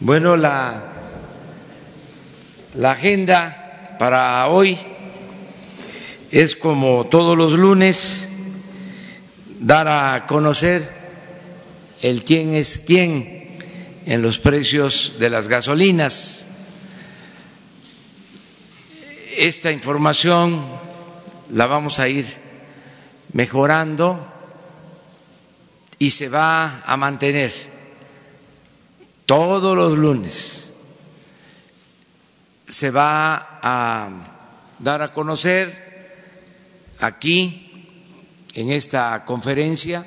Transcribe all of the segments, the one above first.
Bueno, la, la agenda para hoy es como todos los lunes, dar a conocer el quién es quién en los precios de las gasolinas. Esta información la vamos a ir mejorando y se va a mantener todos los lunes se va a dar a conocer aquí en esta conferencia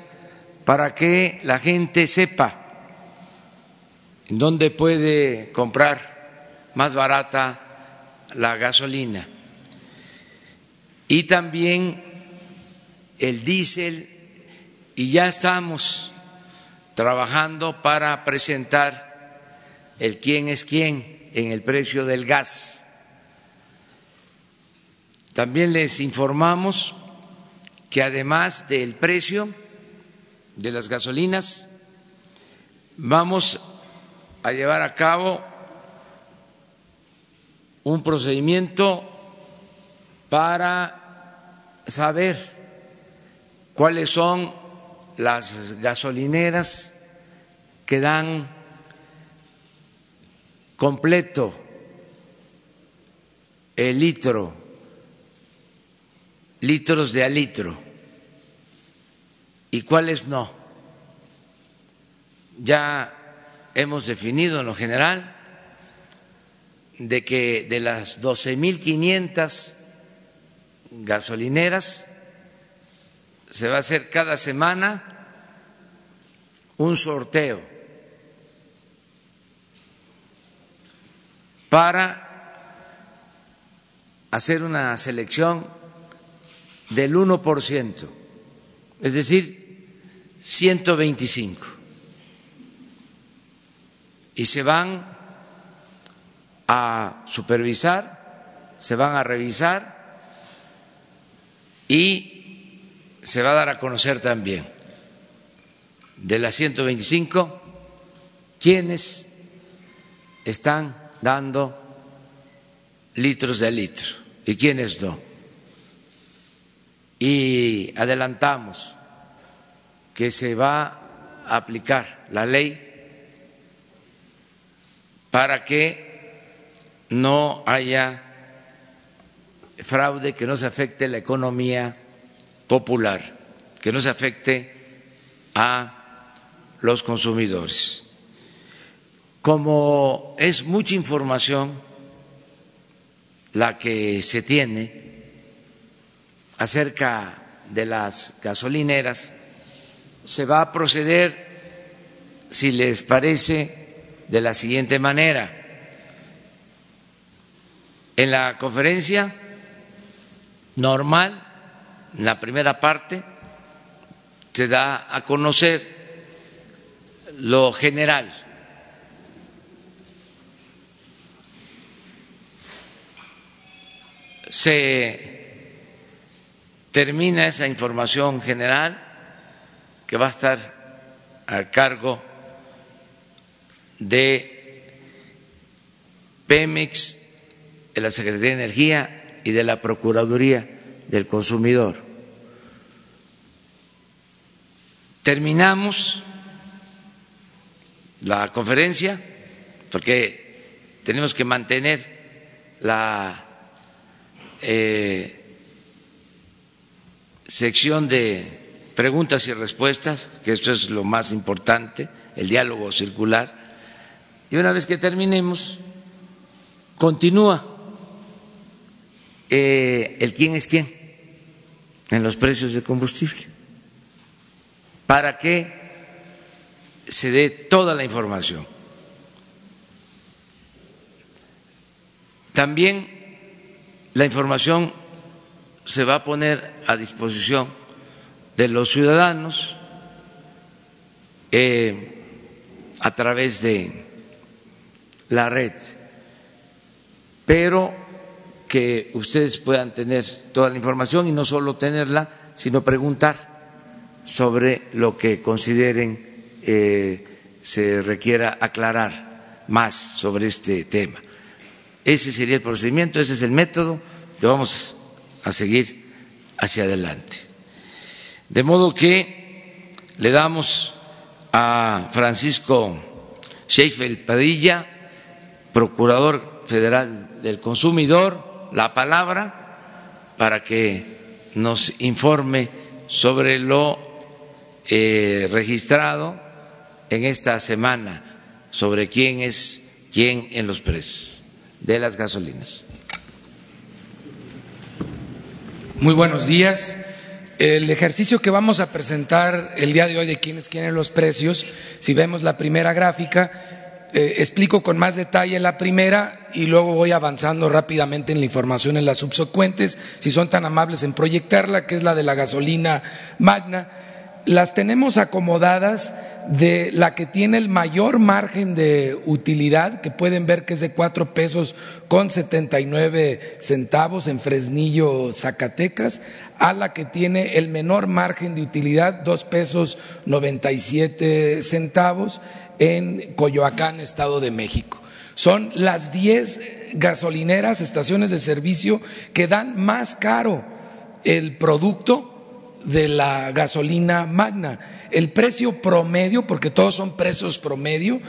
para que la gente sepa en dónde puede comprar más barata la gasolina. Y también el diésel y ya estamos trabajando para presentar el quién es quién en el precio del gas. También les informamos que además del precio de las gasolinas, vamos a llevar a cabo un procedimiento para saber cuáles son las gasolineras que dan completo el litro, litros de a litro, y cuáles no. Ya hemos definido en lo general de que de las 12.500 gasolineras se va a hacer cada semana un sorteo para hacer una selección del 1%, es decir, 125. Y se van a supervisar, se van a revisar y se va a dar a conocer también de las 125 quienes están dando litros de litro y quiénes no. Y adelantamos que se va a aplicar la ley para que no haya fraude, que no se afecte la economía popular, que no se afecte a los consumidores como es mucha información la que se tiene acerca de las gasolineras, se va a proceder, si les parece, de la siguiente manera. En la conferencia normal, en la primera parte, se da a conocer lo general se termina esa información general que va a estar a cargo de Pemex, de la Secretaría de Energía y de la Procuraduría del Consumidor. Terminamos la conferencia porque tenemos que mantener la eh, sección de preguntas y respuestas, que esto es lo más importante, el diálogo circular, y una vez que terminemos, continúa. Eh, el quién es quién en los precios de combustible, para que se dé toda la información. También la información se va a poner a disposición de los ciudadanos eh, a través de la red, pero que ustedes puedan tener toda la información y no solo tenerla, sino preguntar sobre lo que consideren eh, se requiera aclarar más sobre este tema. Ese sería el procedimiento, ese es el método que vamos a seguir hacia adelante. De modo que le damos a Francisco Sheifel Padilla, Procurador Federal del Consumidor, la palabra para que nos informe sobre lo eh, registrado en esta semana sobre quién es quién en los precios de las gasolinas. Muy buenos días. El ejercicio que vamos a presentar el día de hoy de quiénes quieren los precios, si vemos la primera gráfica, eh, explico con más detalle la primera y luego voy avanzando rápidamente en la información en las subsecuentes, si son tan amables en proyectarla, que es la de la gasolina magna. Las tenemos acomodadas de la que tiene el mayor margen de utilidad, que pueden ver que es de cuatro pesos con setenta y nueve centavos en Fresnillo, Zacatecas, a la que tiene el menor margen de utilidad, dos pesos noventa y siete centavos en Coyoacán, Estado de México. Son las diez gasolineras, estaciones de servicio que dan más caro el producto de la gasolina magna. El precio promedio, porque todos son precios promedio,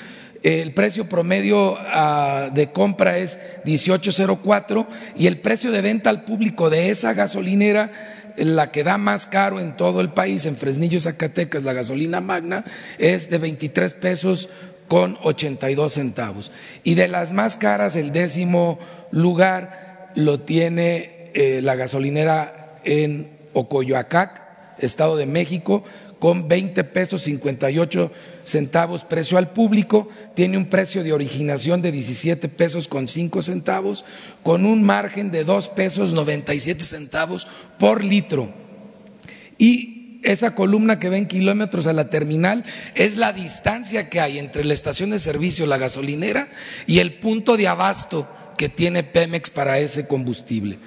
el precio promedio ah, de compra es 18.04 y el precio de venta al público de esa gasolinera, la que da más caro en todo el país, en Fresnillo, Zacatecas, la gasolina magna, es de 23 pesos con 82 centavos. Y de las más caras, el décimo lugar lo tiene eh, la gasolinera en Ocoyoacac, Estado de México, con 20 pesos 58 centavos precio al público, tiene un precio de originación de 17 pesos con 5 centavos, con un margen de 2 pesos 97 centavos por litro. Y esa columna que ven kilómetros a la terminal es la distancia que hay entre la estación de servicio, la gasolinera, y el punto de abasto que tiene Pemex para ese combustible.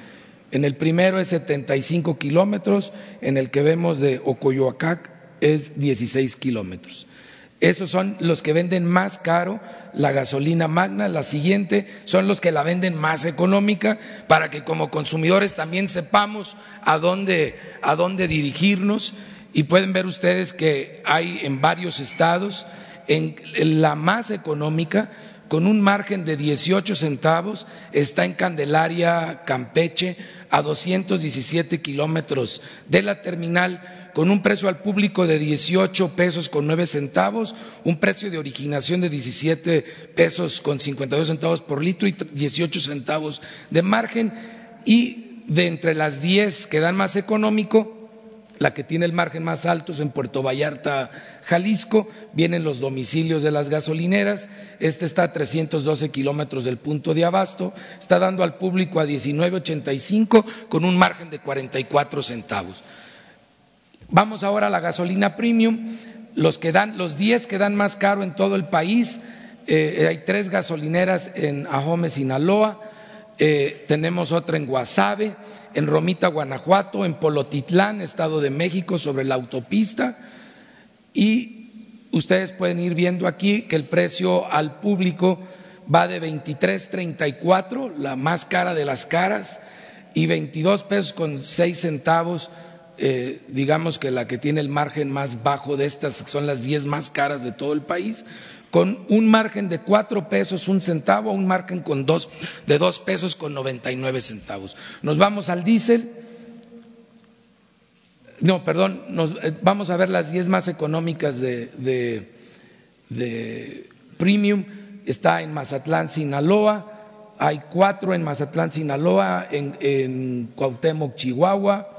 En el primero es 75 kilómetros, en el que vemos de Ocoyoacac es 16 kilómetros. Esos son los que venden más caro la gasolina magna. La siguiente son los que la venden más económica para que como consumidores también sepamos a dónde, a dónde dirigirnos. Y pueden ver ustedes que hay en varios estados, en la más económica, con un margen de 18 centavos, está en Candelaria, Campeche, a 217 kilómetros de la terminal, con un precio al público de 18 pesos con 9 centavos, un precio de originación de 17 pesos con 52 centavos por litro y 18 centavos de margen. Y de entre las 10 que dan más económico, la que tiene el margen más alto es en Puerto Vallarta, Jalisco. Vienen los domicilios de las gasolineras. Este está a 312 kilómetros del punto de abasto. Está dando al público a 19.85 con un margen de 44 centavos. Vamos ahora a la gasolina premium. Los que dan, los 10 que dan más caro en todo el país. Eh, hay tres gasolineras en Ajome, Sinaloa. Eh, tenemos otra en Guasave en Romita, Guanajuato, en Polotitlán, Estado de México, sobre la autopista. Y ustedes pueden ir viendo aquí que el precio al público va de 23.34, la más cara de las caras, y 22 pesos con 6 centavos, eh, digamos que la que tiene el margen más bajo de estas son las 10 más caras de todo el país con un margen de cuatro pesos un centavo, un margen con dos, de dos pesos con noventa y nueve centavos. Nos vamos al diésel. No, perdón, nos, eh, vamos a ver las diez más económicas de, de, premium. Está en Mazatlán, Sinaloa. Hay cuatro en Mazatlán, Sinaloa, en, en Cuauhtémoc, Chihuahua,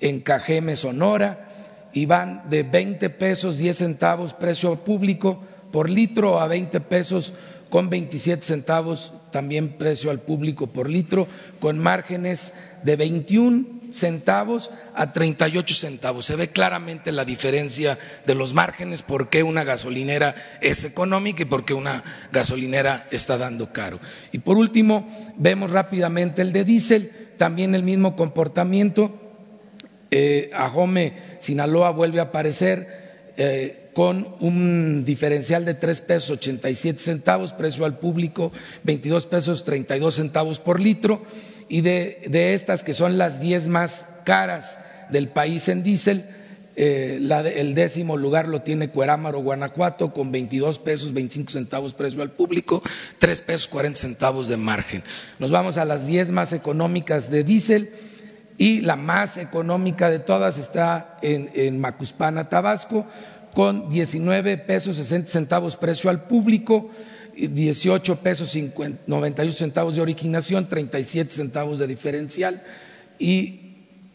en Cajeme, Sonora, y van de 20 pesos 10 centavos precio público por litro a 20 pesos con 27 centavos también precio al público por litro, con márgenes de 21 centavos a 38 centavos. Se ve claramente la diferencia de los márgenes, por qué una gasolinera es económica y por qué una gasolinera está dando caro. Y por último, vemos rápidamente el de diésel, también el mismo comportamiento. Eh, Ajome, Sinaloa vuelve a aparecer. Eh, con un diferencial de tres pesos 87 centavos, precio al público 22 pesos 32 centavos por litro, y de, estas que son las 10 más caras del país en diésel, eh, el décimo lugar lo tiene Cuerámaro, Guanajuato, con 22 pesos 25 centavos precio al público, 3 pesos 40 centavos de margen. Nos vamos a las 10 más económicas de diésel y la más económica de todas está en, Macuspana, Tabasco, con 19 pesos 60 centavos precio al público, 18 pesos 98 centavos de originación, 37 centavos de diferencial y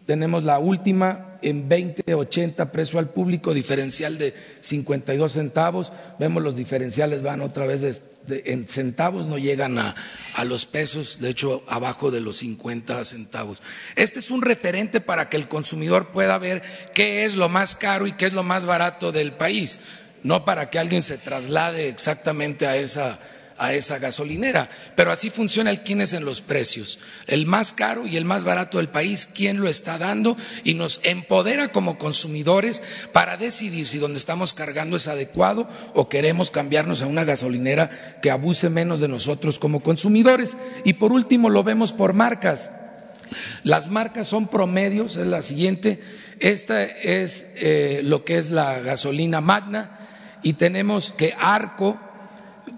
tenemos la última en 20.80 precio al público, diferencial de 52 centavos. Vemos los diferenciales van otra vez en centavos, no llegan a, a, los pesos, de hecho abajo de los 50 centavos. Este es un referente para que el consumidor pueda ver qué es lo más caro y qué es lo más barato del país, no para que alguien se traslade exactamente a esa a esa gasolinera. Pero así funciona el quién es en los precios. El más caro y el más barato del país, quién lo está dando y nos empodera como consumidores para decidir si donde estamos cargando es adecuado o queremos cambiarnos a una gasolinera que abuse menos de nosotros como consumidores. Y por último lo vemos por marcas. Las marcas son promedios, es la siguiente. Esta es eh, lo que es la gasolina magna y tenemos que Arco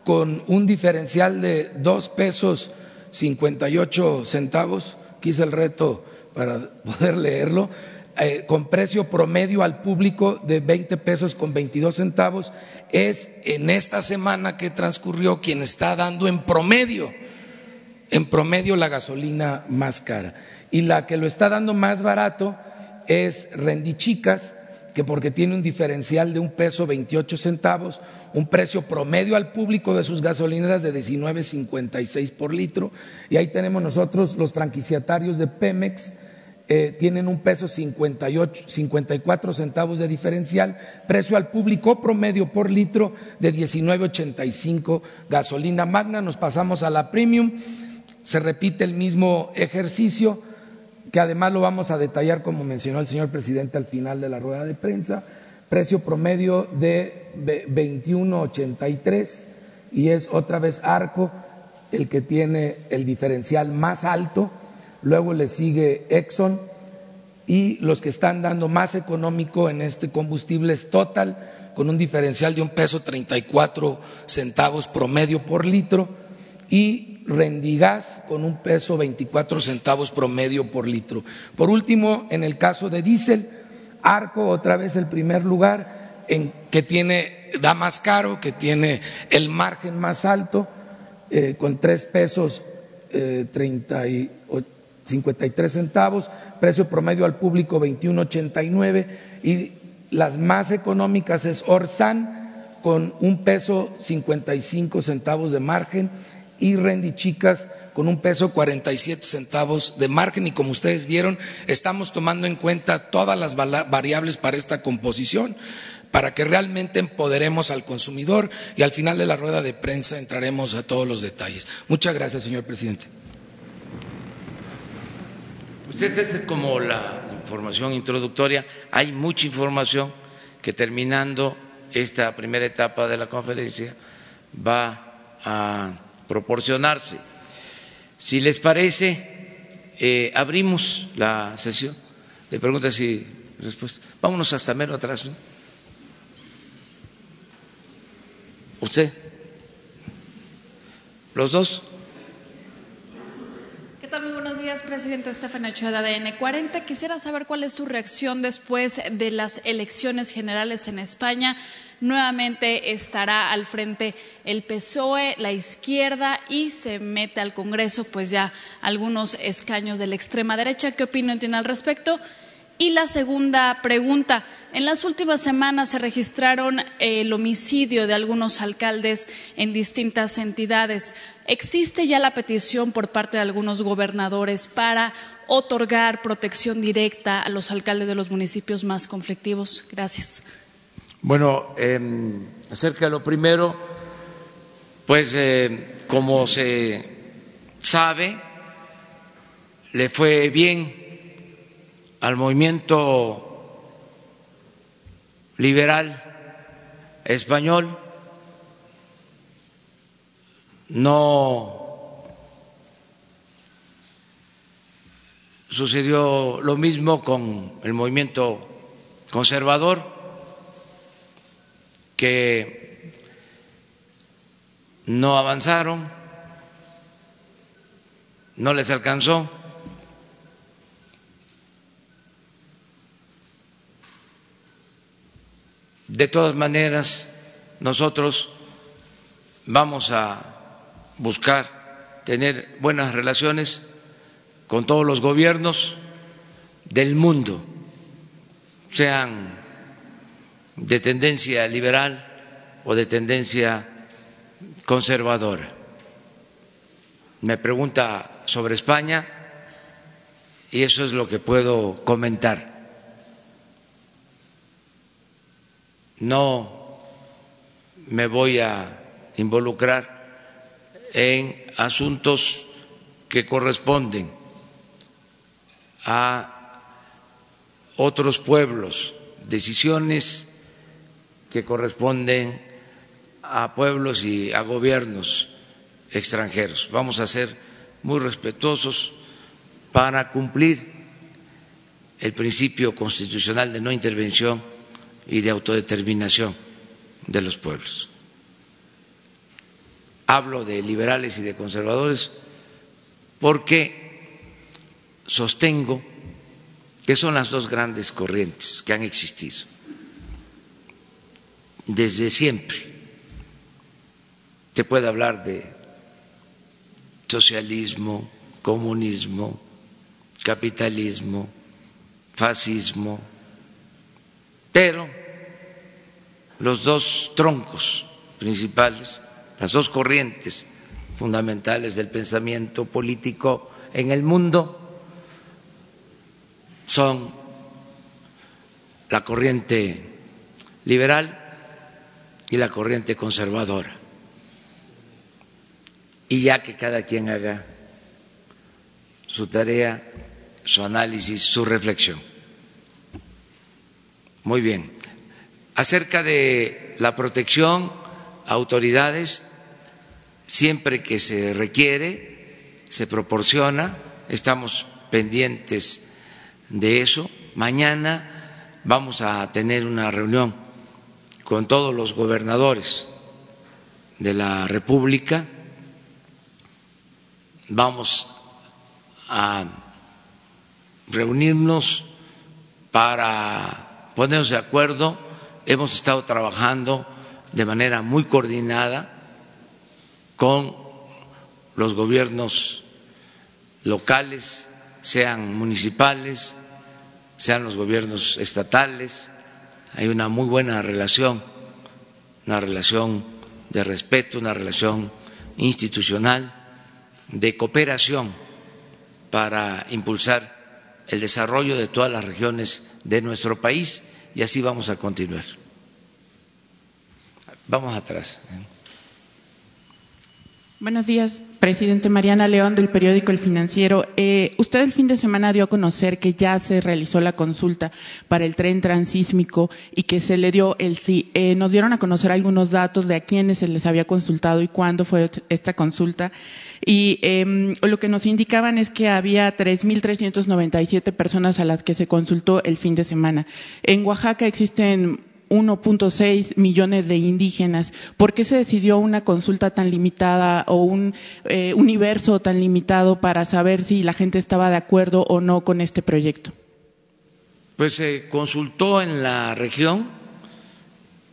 con un diferencial de dos pesos cincuenta y ocho centavos, quise el reto para poder leerlo, eh, con precio promedio al público de 20 pesos con 22 centavos, es en esta semana que transcurrió quien está dando en promedio, en promedio la gasolina más cara. Y la que lo está dando más barato es Rendichicas, que porque tiene un diferencial de un peso 28 centavos, un precio promedio al público de sus gasolineras de 19.56 por litro, y ahí tenemos nosotros los franquiciatarios de Pemex, eh, tienen un peso 58, 54 centavos de diferencial, precio al público promedio por litro de 19.85 gasolina magna, nos pasamos a la premium, se repite el mismo ejercicio, que además lo vamos a detallar como mencionó el señor presidente al final de la rueda de prensa, precio promedio de 21.83 y es otra vez Arco el que tiene el diferencial más alto, luego le sigue Exxon y los que están dando más económico en este combustible es Total con un diferencial de un peso 34 centavos promedio por litro y Rendigas con un peso 24 centavos promedio por litro. Por último, en el caso de diésel, Arco otra vez el primer lugar en que tiene da más caro, que tiene el margen más alto, eh, con tres pesos eh, y 53 centavos, precio promedio al público 21.89 y las más económicas es Orsan con un peso 55 centavos de margen y Rendy Chicas con un peso 47 centavos de margen y como ustedes vieron, estamos tomando en cuenta todas las variables para esta composición para que realmente empoderemos al consumidor y al final de la rueda de prensa entraremos a todos los detalles. Muchas gracias, señor presidente. Pues esta es como la información introductoria. Hay mucha información que terminando esta primera etapa de la conferencia va a proporcionarse. Si les parece, eh, abrimos la sesión de preguntas y respuestas. Vámonos hasta menos atrás. ¿Usted? ¿Los dos? ¿Qué tal? Buenos días, presidente Estefan Ochoa de ADN 40. Quisiera saber cuál es su reacción después de las elecciones generales en España nuevamente estará al frente el PSOE, la izquierda y se mete al Congreso pues ya algunos escaños de la extrema derecha. ¿Qué opinión tiene al respecto? Y la segunda pregunta, en las últimas semanas se registraron el homicidio de algunos alcaldes en distintas entidades. ¿Existe ya la petición por parte de algunos gobernadores para otorgar protección directa a los alcaldes de los municipios más conflictivos? Gracias. Bueno, em, acerca de lo primero, pues eh, como se sabe, le fue bien al movimiento liberal español, no sucedió lo mismo con el movimiento conservador, que no avanzaron, no les alcanzó. De todas maneras, nosotros vamos a buscar tener buenas relaciones con todos los gobiernos del mundo, sean de tendencia liberal o de tendencia conservadora. Me pregunta sobre España y eso es lo que puedo comentar. no me voy a involucrar en asuntos que corresponden a otros pueblos, decisiones que corresponden a pueblos y a gobiernos extranjeros. Vamos a ser muy respetuosos para cumplir el principio constitucional de no intervención y de autodeterminación de los pueblos. Hablo de liberales y de conservadores porque sostengo que son las dos grandes corrientes que han existido desde siempre. Se puede hablar de socialismo, comunismo, capitalismo, fascismo, pero los dos troncos principales, las dos corrientes fundamentales del pensamiento político en el mundo son la corriente liberal y la corriente conservadora. Y ya que cada quien haga su tarea, su análisis, su reflexión. Muy bien. Acerca de la protección, autoridades, siempre que se requiere, se proporciona, estamos pendientes de eso. Mañana vamos a tener una reunión con todos los gobernadores de la República. Vamos a reunirnos para ponernos de acuerdo. Hemos estado trabajando de manera muy coordinada con los gobiernos locales, sean municipales, sean los gobiernos estatales. Hay una muy buena relación, una relación de respeto, una relación institucional, de cooperación para impulsar el desarrollo de todas las regiones de nuestro país y así vamos a continuar. Vamos atrás. Buenos días, presidente Mariana León del periódico El Financiero. Eh, usted el fin de semana dio a conocer que ya se realizó la consulta para el tren transísmico y que se le dio el sí. Eh, nos dieron a conocer algunos datos de a quiénes se les había consultado y cuándo fue esta consulta y eh, lo que nos indicaban es que había 3.397 personas a las que se consultó el fin de semana. En Oaxaca existen 1.6 millones de indígenas. ¿Por qué se decidió una consulta tan limitada o un eh, universo tan limitado para saber si la gente estaba de acuerdo o no con este proyecto? Pues se consultó en la región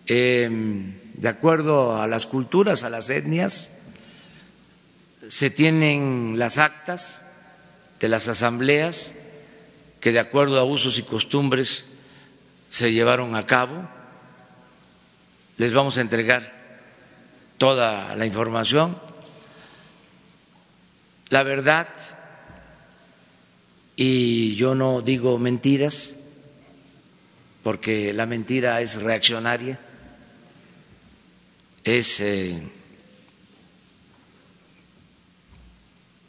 eh, de acuerdo a las culturas, a las etnias, se tienen las actas de las asambleas que de acuerdo a usos y costumbres se llevaron a cabo. Les vamos a entregar toda la información. La verdad, y yo no digo mentiras, porque la mentira es reaccionaria, es eh,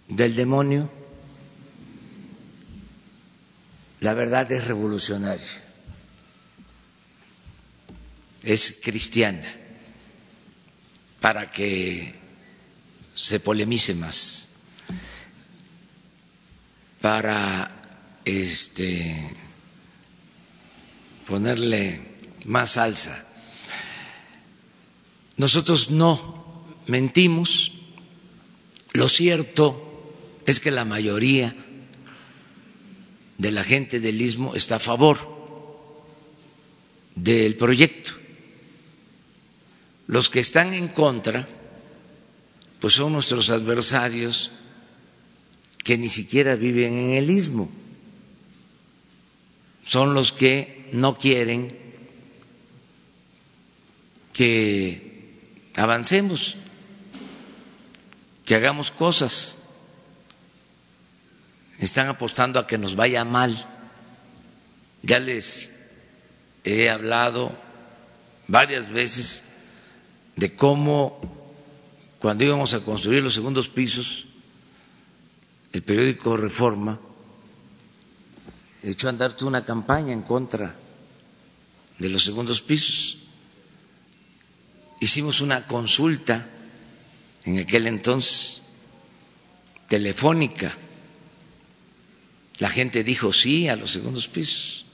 del demonio, la verdad es revolucionaria, es cristiana, para que se polemice más, para este ponerle más salsa. Nosotros no mentimos, lo cierto es que la mayoría de la gente del istmo está a favor del proyecto. Los que están en contra, pues son nuestros adversarios que ni siquiera viven en el istmo. Son los que no quieren que avancemos, que hagamos cosas están apostando a que nos vaya mal. Ya les he hablado varias veces de cómo cuando íbamos a construir los segundos pisos, el periódico Reforma echó a andar toda una campaña en contra de los segundos pisos. Hicimos una consulta en aquel entonces telefónica la gente dijo sí a los segundos pisos.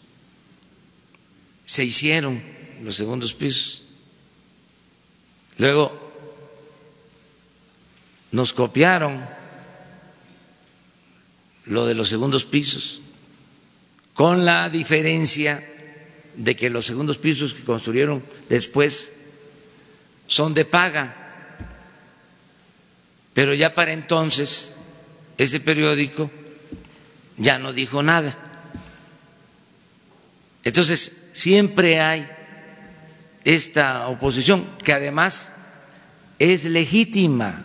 Se hicieron los segundos pisos. Luego nos copiaron lo de los segundos pisos, con la diferencia de que los segundos pisos que construyeron después son de paga. Pero ya para entonces, ese periódico ya no dijo nada. Entonces, siempre hay esta oposición, que además es legítima,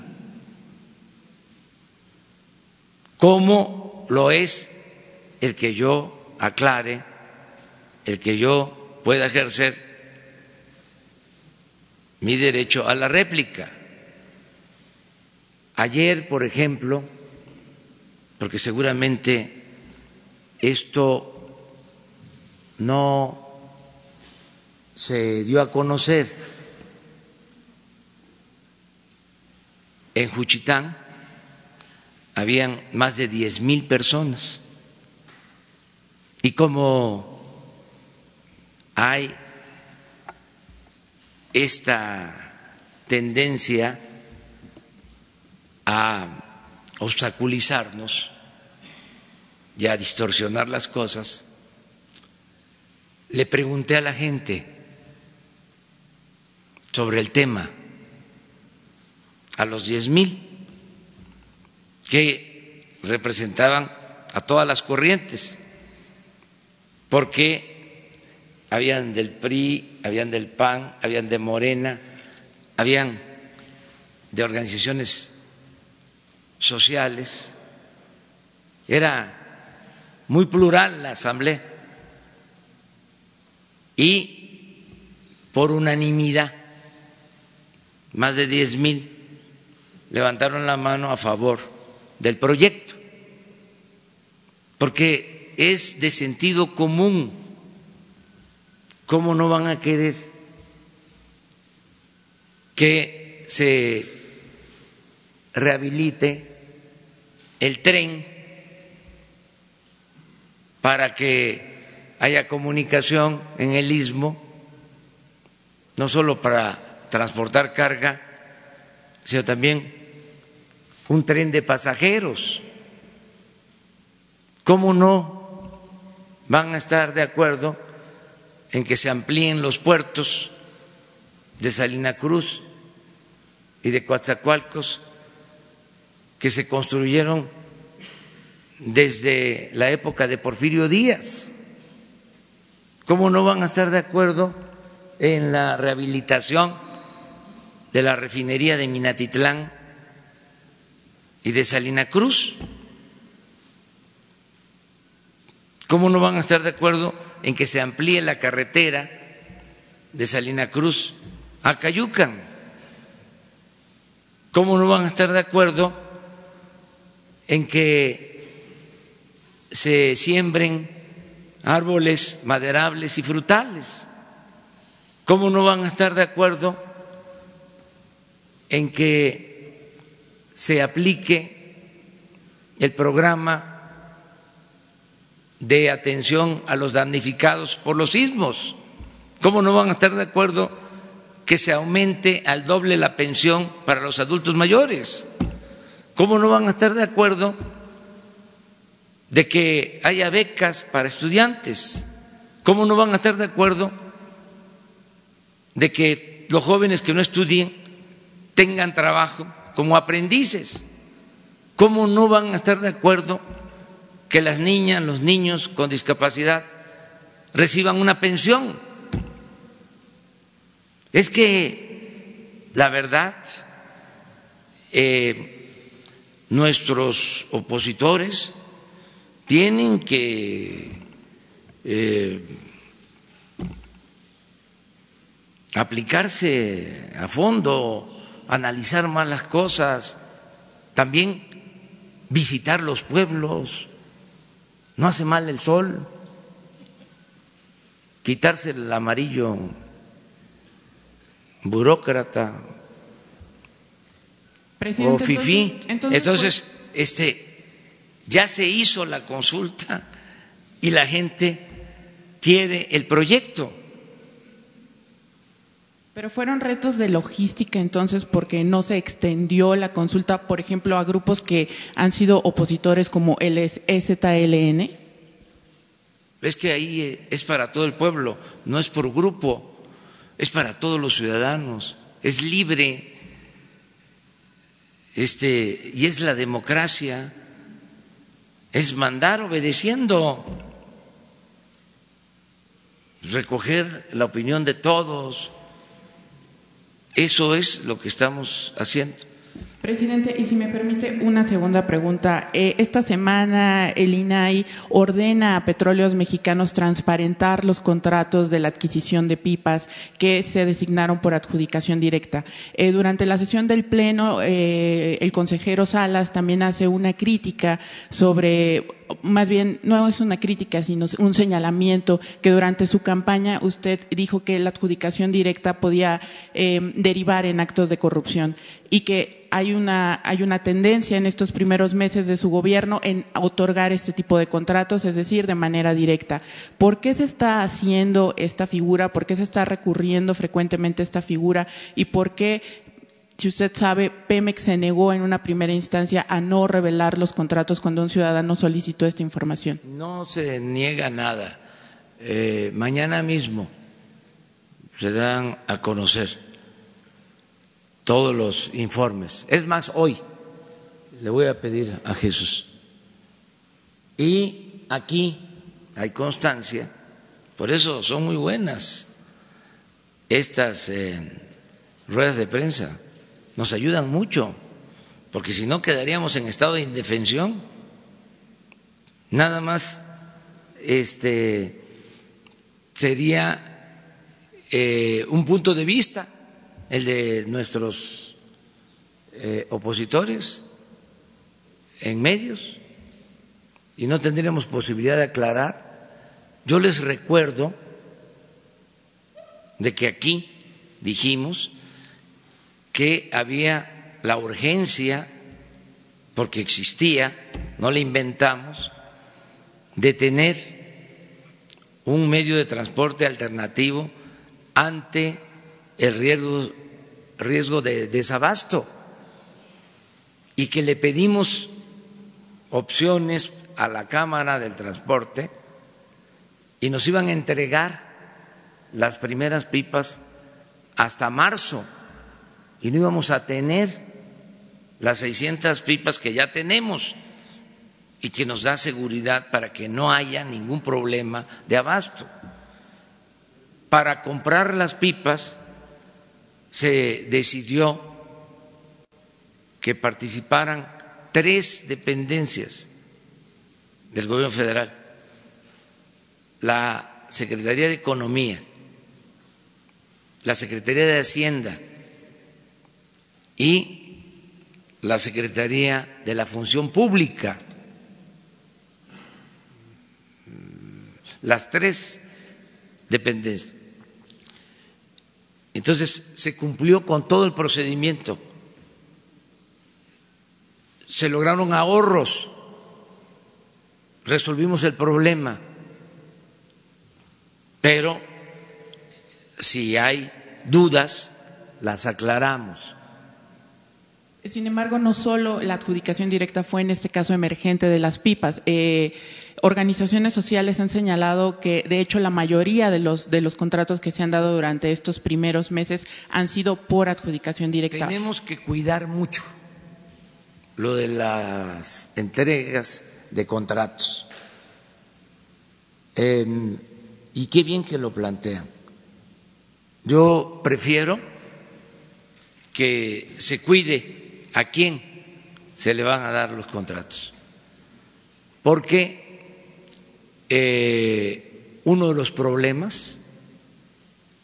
como lo es el que yo aclare, el que yo pueda ejercer mi derecho a la réplica. Ayer, por ejemplo, porque seguramente esto no se dio a conocer en Juchitán, habían más de diez mil personas. Y como hay esta tendencia a obstaculizarnos, y a distorsionar las cosas, le pregunté a la gente sobre el tema, a los diez mil que representaban a todas las corrientes, porque habían del PRI, habían del PAN, habían de Morena, habían de organizaciones sociales, era muy plural la asamblea. Y por unanimidad más de diez mil levantaron la mano a favor del proyecto, porque es de sentido común. ¿Cómo no van a querer que se rehabilite el tren para que haya comunicación en el istmo, no solo para transportar carga, sino también un tren de pasajeros. ¿Cómo no van a estar de acuerdo en que se amplíen los puertos de Salina Cruz y de Coatzacoalcos que se construyeron desde la época de Porfirio Díaz. ¿Cómo no van a estar de acuerdo en la rehabilitación de la refinería de Minatitlán y de Salina Cruz? ¿Cómo no van a estar de acuerdo en que se amplíe la carretera de Salina Cruz a Cayucan? ¿Cómo no van a estar de acuerdo en que se siembren árboles maderables y frutales? ¿Cómo no van a estar de acuerdo en que se aplique el programa de atención a los damnificados por los sismos? ¿Cómo no van a estar de acuerdo que se aumente al doble la pensión para los adultos mayores? ¿Cómo no van a estar de acuerdo de que haya becas para estudiantes? ¿Cómo no van a estar de acuerdo de que los jóvenes que no estudien tengan trabajo como aprendices. ¿Cómo no van a estar de acuerdo que las niñas, los niños con discapacidad reciban una pensión? Es que la verdad, eh, nuestros opositores tienen que eh, aplicarse a fondo, analizar más las cosas, también visitar los pueblos, no hace mal el sol, quitarse el amarillo burócrata o fifí. Entonces, este, ya se hizo la consulta y la gente quiere el proyecto. Pero fueron retos de logística entonces porque no se extendió la consulta, por ejemplo, a grupos que han sido opositores como el EZLN. Es que ahí eh, es para todo el pueblo, no es por grupo, es para todos los ciudadanos, es libre, este, y es la democracia, es mandar obedeciendo, recoger la opinión de todos eso es lo que estamos haciendo. Presidente, y si me permite una segunda pregunta. Eh, esta semana el INAI ordena a petróleos mexicanos transparentar los contratos de la adquisición de pipas que se designaron por adjudicación directa. Eh, durante la sesión del Pleno, eh, el consejero Salas también hace una crítica sobre más bien no es una crítica, sino un señalamiento que durante su campaña usted dijo que la adjudicación directa podía derivar en actos de corrupción y que hay una, hay una tendencia en estos primeros meses de su gobierno en otorgar este tipo de contratos, es decir, de manera directa. ¿Por qué se está haciendo esta figura? ¿Por qué se está recurriendo frecuentemente esta figura? ¿Y por qué si usted sabe, Pemex se negó en una primera instancia a no revelar los contratos cuando un ciudadano solicitó esta información. No se niega nada. Eh, mañana mismo se dan a conocer todos los informes. Es más, hoy le voy a pedir a Jesús. Y aquí hay constancia, por eso son muy buenas estas eh, ruedas de prensa, nos ayudan mucho, porque si no quedaríamos en estado de indefensión. Nada más este sería eh, un punto de vista el de nuestros eh, opositores en medios y no tendríamos posibilidad de aclarar. Yo les recuerdo de que aquí dijimos que había la urgencia, porque existía, no la inventamos, de tener un medio de transporte alternativo ante el riesgo riesgo de desabasto y que le pedimos opciones a la Cámara del Transporte y nos iban a entregar las primeras pipas hasta marzo y no íbamos a tener las 600 pipas que ya tenemos y que nos da seguridad para que no haya ningún problema de abasto. Para comprar las pipas se decidió que participaran tres dependencias del gobierno federal, la Secretaría de Economía, la Secretaría de Hacienda y la Secretaría de la Función Pública. Las tres dependencias. Entonces se cumplió con todo el procedimiento. Se lograron ahorros. Resolvimos el problema. Pero si hay dudas, las aclaramos. Sin embargo, no solo la adjudicación directa fue en este caso emergente de las pipas. Eh, organizaciones sociales han señalado que, de hecho, la mayoría de los, de los contratos que se han dado durante estos primeros meses han sido por adjudicación directa. Tenemos que cuidar mucho lo de las entregas de contratos. Em, y qué bien que lo plantean. Yo prefiero que se cuide a quién se le van a dar los contratos, porque eh, uno de los problemas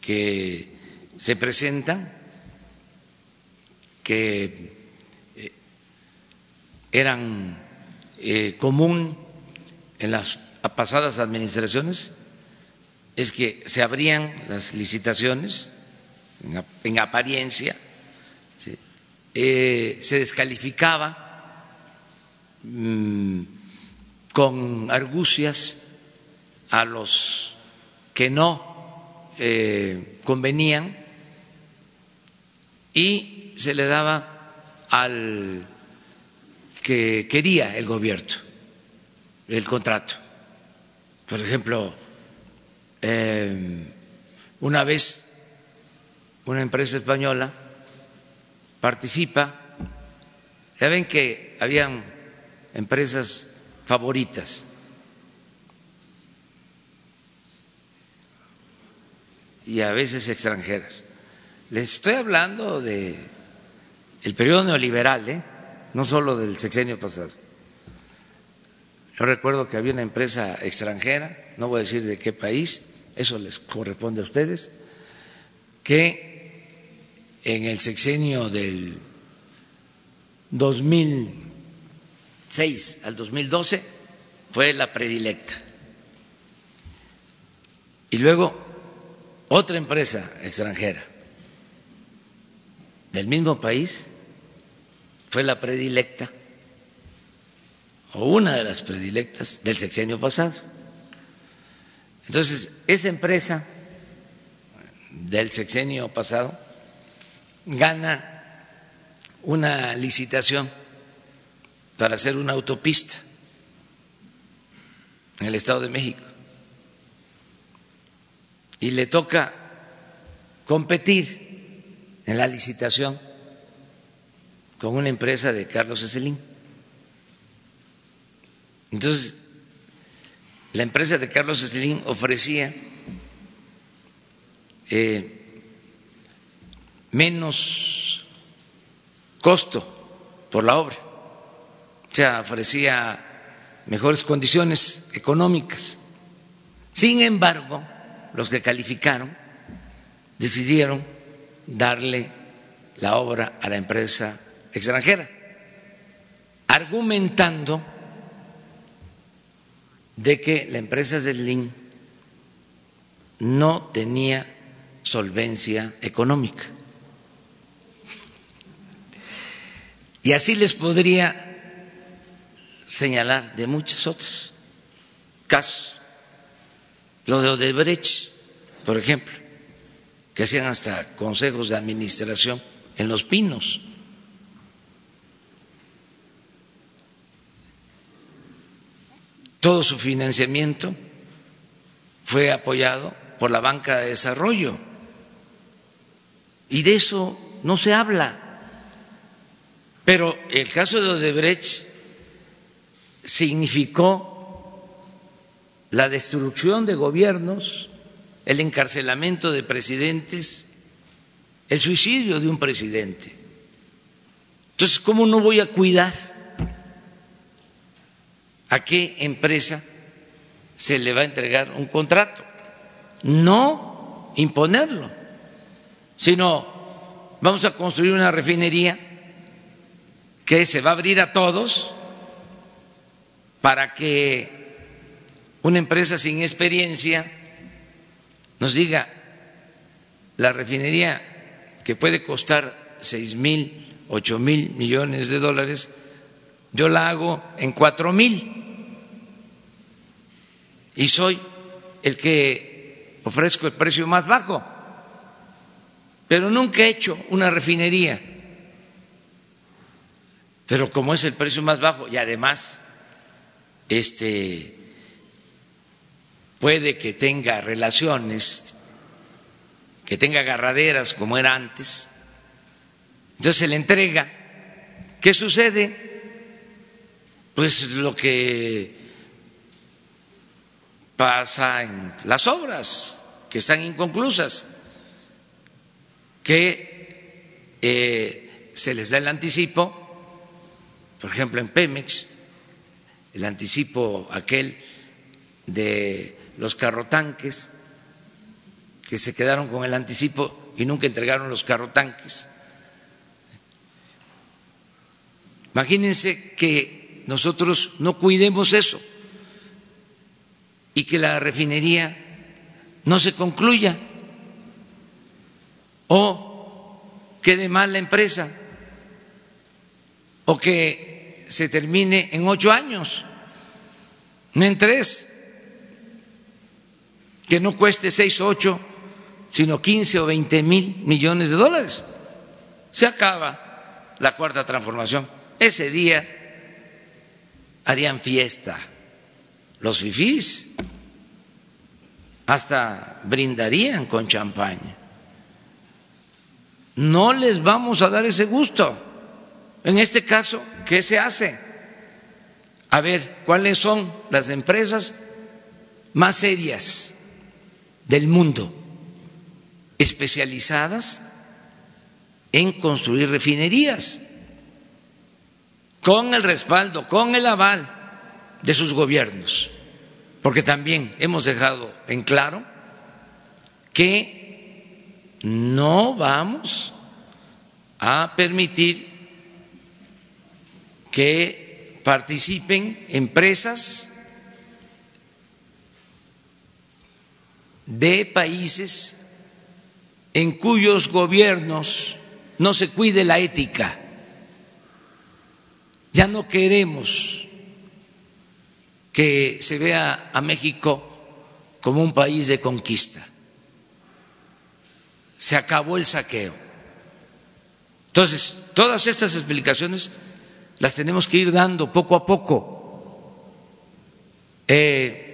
que se presentan, que eh, eran eh, común en las pasadas administraciones, es que se abrían las licitaciones en, apariencia, eh, se descalificaba mm, con argucias a los que no eh, convenían y se le daba al que quería el gobierno el contrato. Por ejemplo, eh, una vez una empresa española participa, ya ven que habían empresas favoritas. y a veces extranjeras. Les estoy hablando de el periodo neoliberal, ¿eh? no solo del sexenio pasado. Yo recuerdo que había una empresa extranjera, no voy a decir de qué país, eso les corresponde a ustedes, que en el sexenio del 2006 al 2012 fue la predilecta. Y luego otra empresa extranjera del mismo país fue la predilecta o una de las predilectas del sexenio pasado. Entonces, esa empresa del sexenio pasado gana una licitación para hacer una autopista en el Estado de México y le toca competir en la licitación con una empresa de Carlos Ecelín. Entonces, la empresa de Carlos Slim ofrecía eh, menos costo por la obra, o sea, ofrecía mejores condiciones económicas. Sin embargo, los que calificaron decidieron darle la obra a la empresa extranjera, argumentando de que la empresa Slim no tenía solvencia económica. Y así les podría señalar de muchos otros casos. Lo de Odebrecht, por ejemplo, que hacían hasta consejos de administración en los pinos. Todo su financiamiento fue apoyado por la banca de desarrollo. Y de eso no se habla. Pero el caso de Odebrecht significó la destrucción de gobiernos, el encarcelamiento de presidentes, el suicidio de un presidente. Entonces, ¿cómo no voy a cuidar a qué empresa se le va a entregar un contrato? No imponerlo, sino vamos a construir una refinería que se va a abrir a todos para que una empresa sin experiencia nos diga la refinería que puede costar seis mil, ocho mil millones de dólares, yo la hago en cuatro mil y soy el que ofrezco el precio más bajo, pero nunca he hecho una refinería. Pero como es el precio más bajo y además este puede que tenga relaciones, que tenga agarraderas como era antes, entonces se le entrega. ¿Qué sucede? Pues lo que pasa en las obras que están inconclusas, que eh, se les da el anticipo, por ejemplo en Pemex, el anticipo aquel de los carrotanques, que se quedaron con el anticipo y nunca entregaron los carrotanques. Imagínense que nosotros no cuidemos eso y que la refinería no se concluya o quede mal la empresa o que se termine en ocho años, no en tres, que no cueste seis o ocho, sino quince o veinte mil millones de dólares. Se acaba la cuarta transformación. Ese día harían fiesta los fifís, hasta brindarían con champaña. No les vamos a dar ese gusto. En este caso, ¿qué se hace? A ver, ¿cuáles son las empresas más serias del mundo especializadas en construir refinerías con el respaldo, con el aval de sus gobiernos? Porque también hemos dejado en claro que no vamos a permitir que participen empresas de países en cuyos gobiernos no se cuide la ética. Ya no queremos que se vea a México como un país de conquista. Se acabó el saqueo. Entonces, todas estas explicaciones las tenemos que ir dando poco a poco. Eh,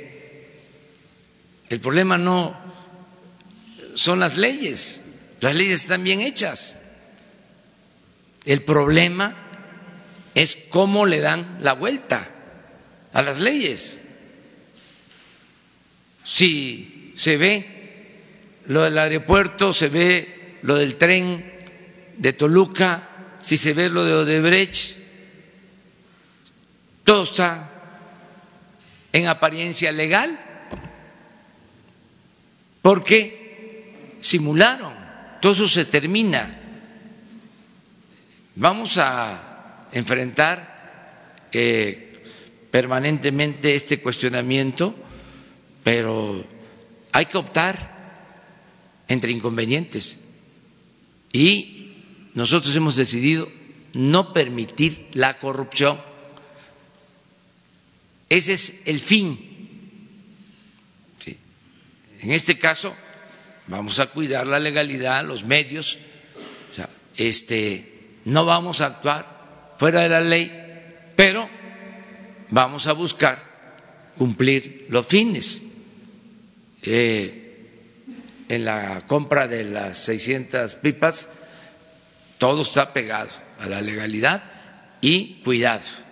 el problema no son las leyes, las leyes están bien hechas. El problema es cómo le dan la vuelta a las leyes. Si se ve lo del aeropuerto, se ve lo del tren de Toluca, si se ve lo de Odebrecht, todo está en apariencia legal. Porque simularon, todo eso se termina. Vamos a enfrentar eh, permanentemente este cuestionamiento, pero hay que optar entre inconvenientes. Y nosotros hemos decidido no permitir la corrupción ese es el fin. En este caso, vamos a cuidar la legalidad, los medios, este, no vamos a actuar fuera de la ley, pero vamos a buscar cumplir los fines. Eh, en la compra de las 600 pipas, todo está pegado a la legalidad y cuidado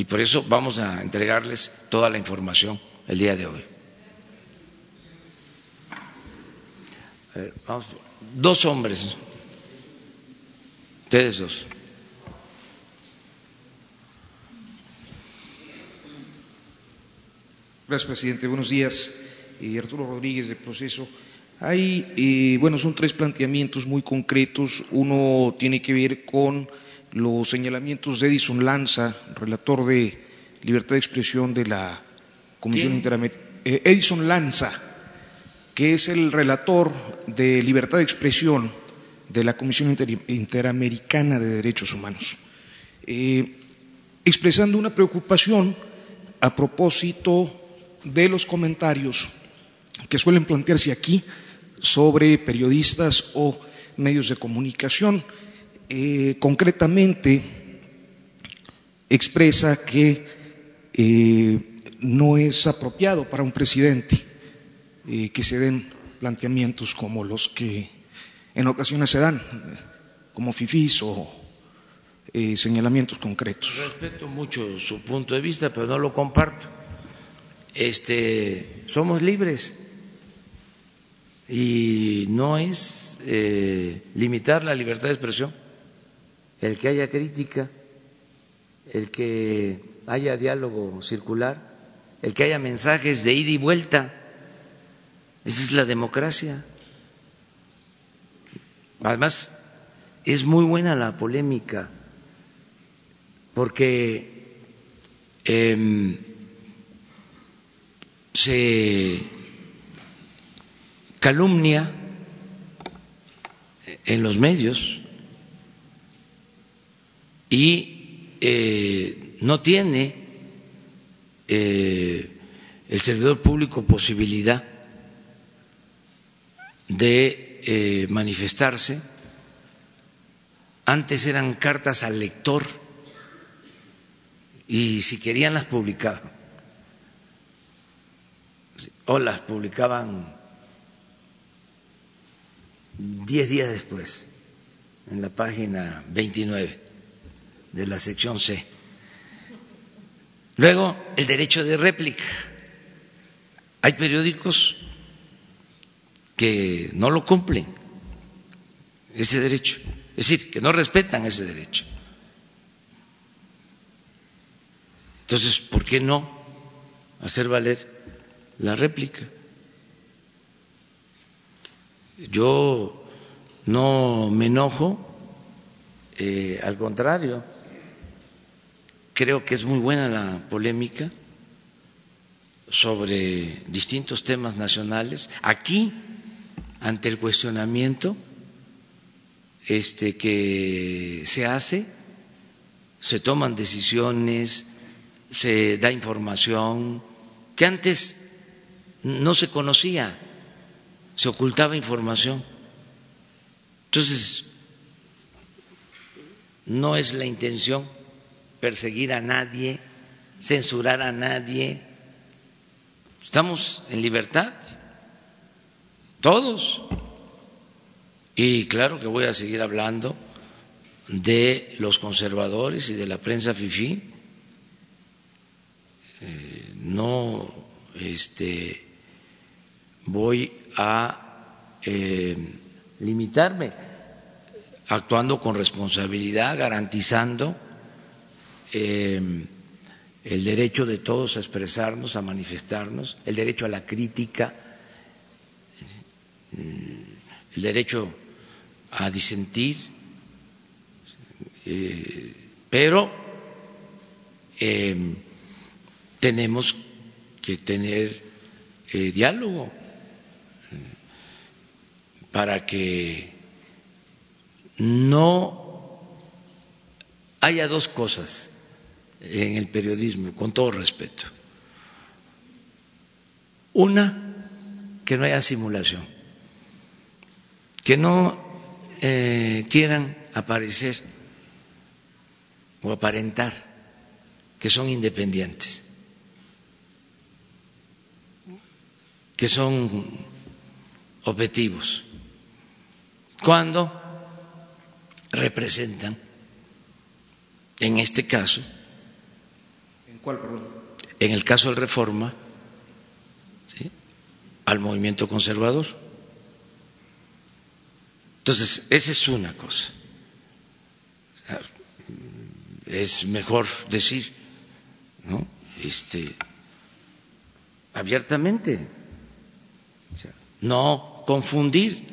Y por eso vamos a entregarles toda la información el día de hoy. vamos. Dos hombres. Ustedes dos. Gracias, presidente. Buenos días. Eh, Arturo Rodríguez de Proceso. Hay, eh, bueno, son tres planteamientos muy concretos. Uno tiene que ver con los señalamientos de Edison Lanza, relator de libertad de expresión de la Comisión Interamericana. Eh, Edison Lanza, que es el relator de libertad de expresión de la Comisión Interamericana de Derechos Humanos, eh, expresando una preocupación a propósito de los comentarios que suelen plantearse aquí sobre periodistas o medios de comunicación. Eh, concretamente, expresa que eh, no es apropiado para un presidente que se den planteamientos como los que en ocasiones se dan, como fifís o eh, señalamientos concretos. Respeto mucho su punto de vista, pero no lo comparto. Este, somos libres y no es eh, limitar la libertad de expresión el que haya crítica, el que haya diálogo circular, el que haya mensajes de ida y vuelta. Esa es la democracia. Además, es muy buena la polémica porque em, se calumnia en los medios y eh, no tiene eh, el servidor público posibilidad de eh, manifestarse. Antes eran cartas al lector y si querían las publicaban. O las publicaban diez días después en la página 29 de la sección C. Luego, el derecho de réplica. Hay periódicos que no lo cumplen, ese derecho. Es decir, que no respetan ese derecho. Entonces, ¿por qué no hacer valer la réplica? Yo no me enojo, eh, al contrario, creo que es muy buena la polémica sobre distintos temas nacionales. Aquí ante el cuestionamiento este, que se hace, se toman decisiones, se da información que antes no se conocía, se ocultaba información. Entonces, no es la intención perseguir a nadie, censurar a nadie. Estamos en libertad todos. Y claro que voy a seguir hablando de los conservadores y de la prensa fifí. Eh, no este, voy a eh, limitarme, actuando con responsabilidad, garantizando eh, el derecho de todos a expresarnos, a manifestarnos, el derecho a la crítica el derecho a disentir, eh, pero eh, tenemos que tener eh, diálogo para que no haya dos cosas en el periodismo, con todo respeto. Una, que no haya simulación. Que no eh, quieran aparecer o aparentar que son independientes, que son objetivos, cuando representan, en este caso, ¿Cuál, perdón? En el caso del Reforma, al movimiento conservador. Entonces, esa es una cosa. Es mejor decir, ¿no? Este, abiertamente, no confundir.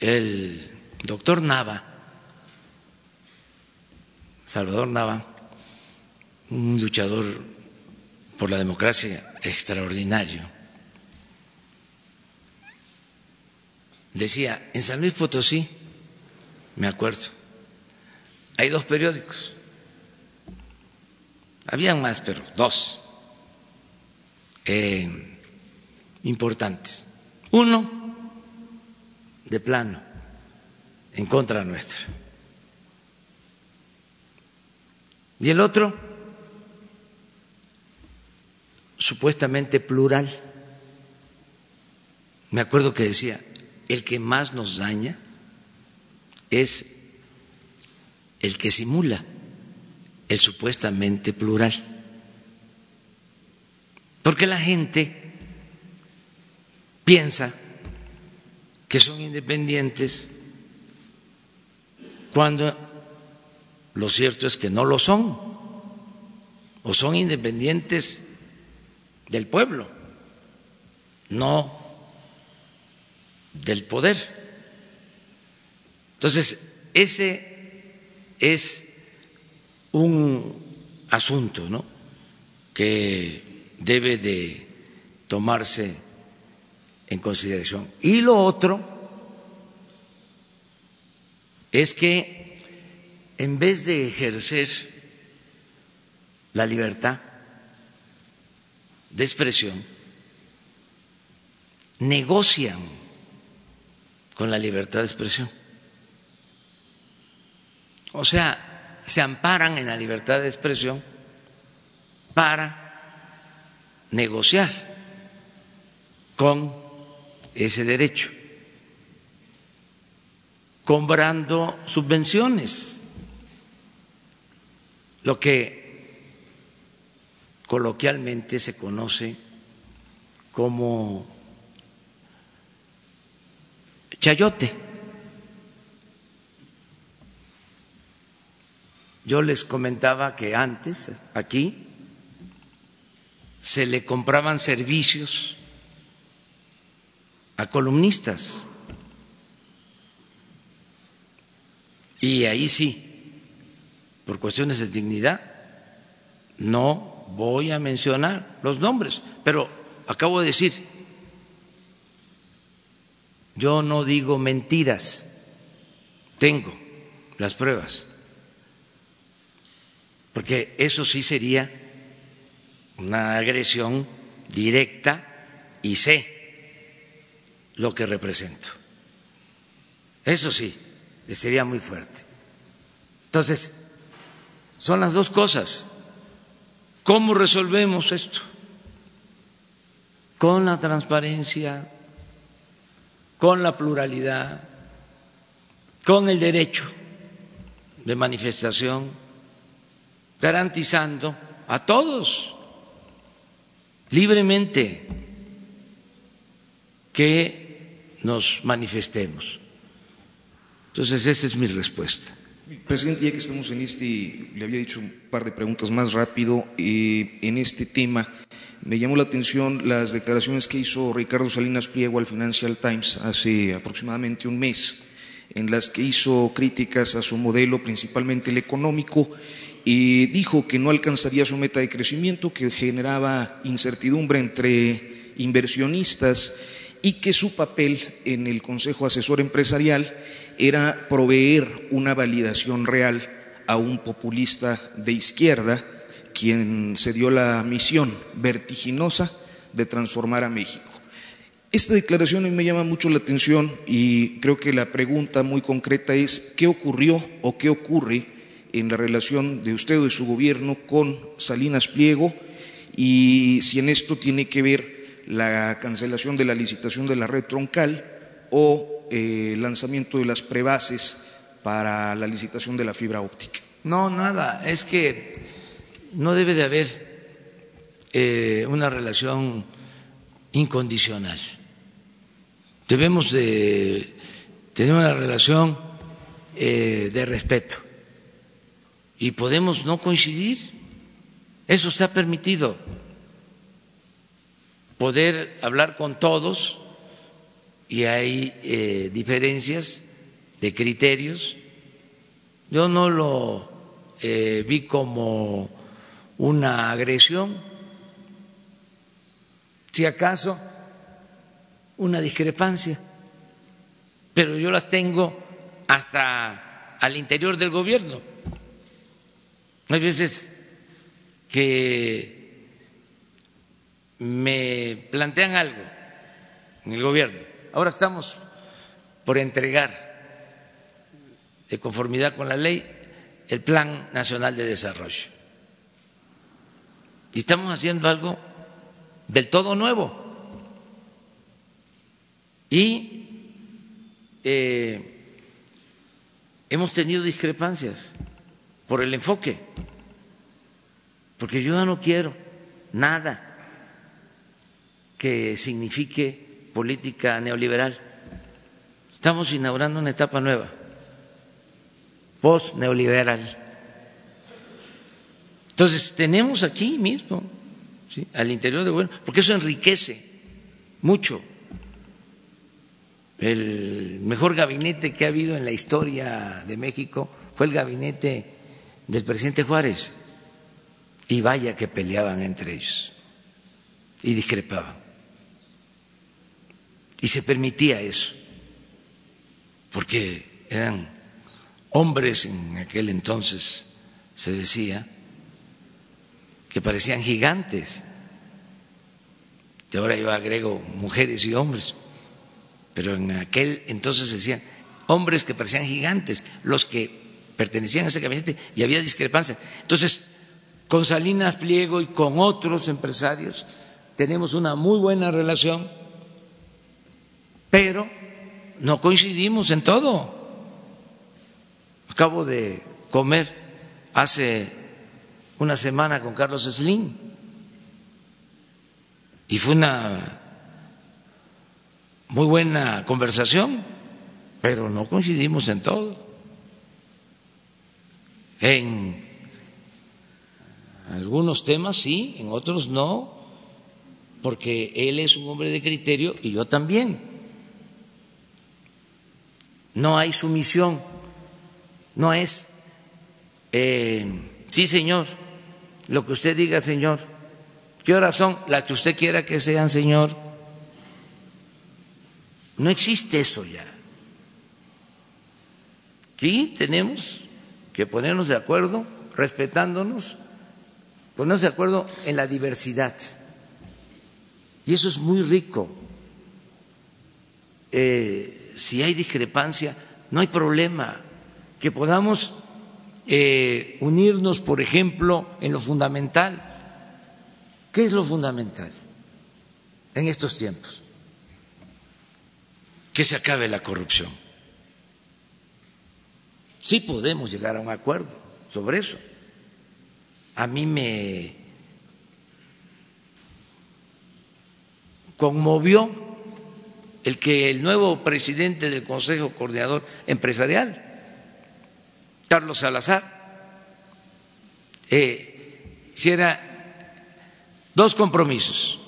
El doctor Nava, Salvador Nava, un luchador por la democracia extraordinario, decía, en San Luis Potosí, me acuerdo, hay dos periódicos, habían más, pero dos eh, importantes. Uno, de plano, en contra nuestra. Y el otro, supuestamente plural. Me acuerdo que decía, el que más nos daña es el que simula el supuestamente plural. Porque la gente piensa que son independientes cuando lo cierto es que no lo son, o son independientes del pueblo, no del poder. Entonces, ese es un asunto ¿no? que debe de tomarse en consideración. Y lo otro es que en vez de ejercer la libertad de expresión, negocian con la libertad de expresión. O sea, se amparan en la libertad de expresión para negociar con ese derecho, cobrando subvenciones, lo que coloquialmente se conoce como chayote. Yo les comentaba que antes aquí se le compraban servicios a columnistas y ahí sí, por cuestiones de dignidad, no voy a mencionar los nombres, pero acabo de decir, yo no digo mentiras, tengo las pruebas, porque eso sí sería una agresión directa y sé lo que represento. Eso sí, sería muy fuerte. Entonces, son las dos cosas. ¿Cómo resolvemos esto? Con la transparencia con la pluralidad, con el derecho de manifestación, garantizando a todos libremente que nos manifestemos. Entonces, esa es mi respuesta. Presidente, ya que estamos en este, le había dicho un par de preguntas más rápido, eh, en este tema, me llamó la atención las declaraciones que hizo Ricardo Salinas Pliego al Financial Times hace aproximadamente un mes, en las que hizo críticas a su modelo, principalmente el económico, y dijo que no alcanzaría su meta de crecimiento, que generaba incertidumbre entre inversionistas y que su papel en el Consejo Asesor Empresarial era proveer una validación real a un populista de izquierda, quien se dio la misión vertiginosa de transformar a México. Esta declaración me llama mucho la atención y creo que la pregunta muy concreta es ¿qué ocurrió o qué ocurre en la relación de usted o de su gobierno con Salinas Pliego y si en esto tiene que ver la cancelación de la licitación de la red troncal o eh, lanzamiento de las prebases para la licitación de la fibra óptica. No, nada, es que no debe de haber eh, una relación incondicional. Debemos de tener una relación eh, de respeto y podemos no coincidir. Eso está permitido. Poder hablar con todos y hay eh, diferencias de criterios. Yo no lo eh, vi como una agresión, si acaso una discrepancia, pero yo las tengo hasta al interior del gobierno. Hay veces que me plantean algo en el gobierno. Ahora estamos por entregar de conformidad con la ley, el Plan Nacional de Desarrollo. Y estamos haciendo algo del todo nuevo. Y eh, hemos tenido discrepancias por el enfoque, porque yo ya no quiero nada que signifique política neoliberal. Estamos inaugurando una etapa nueva post-neoliberal. Entonces, tenemos aquí mismo, al interior del gobierno, porque eso enriquece mucho. El mejor gabinete que ha habido en la historia de México fue el gabinete del presidente Juárez. Y vaya que peleaban entre ellos y discrepaban. Y se permitía eso, porque eran hombres en aquel entonces se decía que parecían gigantes. Y ahora yo agrego mujeres y hombres, pero en aquel entonces se decían hombres que parecían gigantes, los que pertenecían a ese gabinete y había discrepancia. Entonces, con Salinas Pliego y con otros empresarios tenemos una muy buena relación, pero no coincidimos en todo. Acabo de comer hace una semana con Carlos Slim y fue una muy buena conversación, pero no coincidimos en todo. En algunos temas sí, en otros no, porque él es un hombre de criterio y yo también. No hay sumisión no es, eh, sí señor, lo que usted diga señor. ¿Qué horas son las que usted quiera que sean señor? No existe eso ya. Sí tenemos que ponernos de acuerdo, respetándonos, ponernos de acuerdo en la diversidad. Y eso es muy rico. Eh, si hay discrepancia, no hay problema que podamos eh, unirnos, por ejemplo, en lo fundamental. ¿Qué es lo fundamental en estos tiempos? Que se acabe la corrupción. Sí podemos llegar a un acuerdo sobre eso. A mí me conmovió el que el nuevo presidente del Consejo Coordinador Empresarial Carlos Salazar eh, hiciera dos compromisos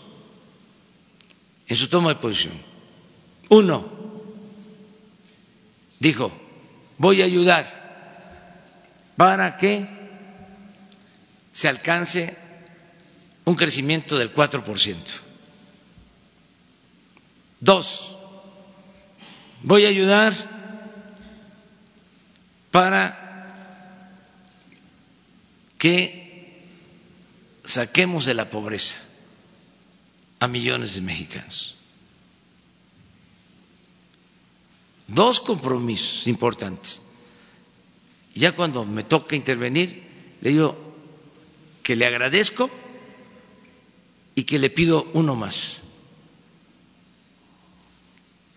en su toma de posición. Uno, dijo, voy a ayudar para que se alcance un crecimiento del 4%. Dos, voy a ayudar para que saquemos de la pobreza a millones de mexicanos. Dos compromisos importantes. Ya cuando me toca intervenir, le digo que le agradezco y que le pido uno más,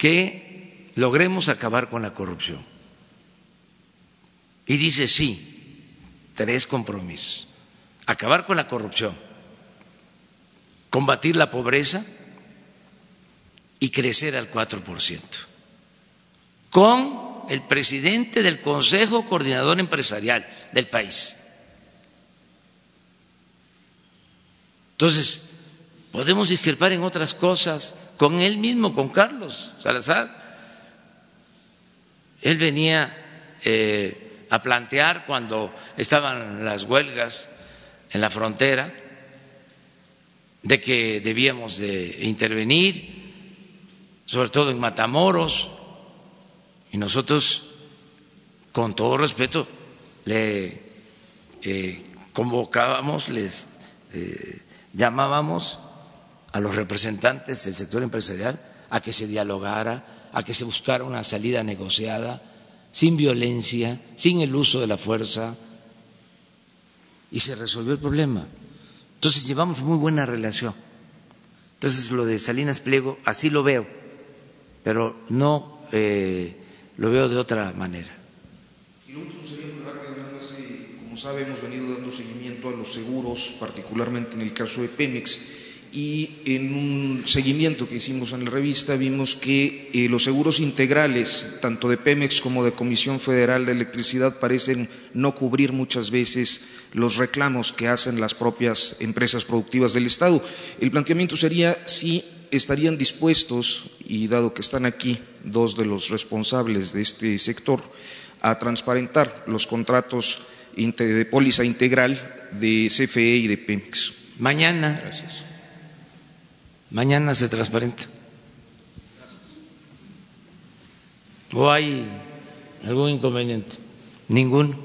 que logremos acabar con la corrupción. Y dice sí, tres compromisos. acabar con la corrupción, combatir la pobreza y crecer al 4%, con el presidente del Consejo Coordinador Empresarial del país. Entonces, podemos discrepar en otras cosas con él mismo, con Carlos Salazar. Él venía eh, a plantear cuando estaban las huelgas en la frontera de que debíamos de intervenir, sobre todo en Matamoros, y nosotros, con todo respeto, le eh, convocábamos, les eh, llamábamos a los representantes del sector empresarial a que se dialogara, a que se buscara una salida negociada, sin violencia, sin el uso de la fuerza, y se resolvió el problema. Entonces llevamos muy buena relación. Entonces lo de Salinas Pliego, así lo veo, pero no eh, lo veo de otra manera. Y lo último sería como sabe, hemos venido dando seguimiento a los seguros, particularmente en el caso de Pemex y en un seguimiento que hicimos en la revista vimos que eh, los seguros integrales, tanto de Pemex como de Comisión Federal de Electricidad, parecen no cubrir muchas veces los reclamos que hacen las propias empresas productivas del Estado. El planteamiento sería si estarían dispuestos, y dado que están aquí dos de los responsables de este sector, a transparentar los contratos de póliza integral de CFE y de Pemex. Mañana. Gracias. Mañana se transparenta. ¿O hay algún inconveniente? Ninguno.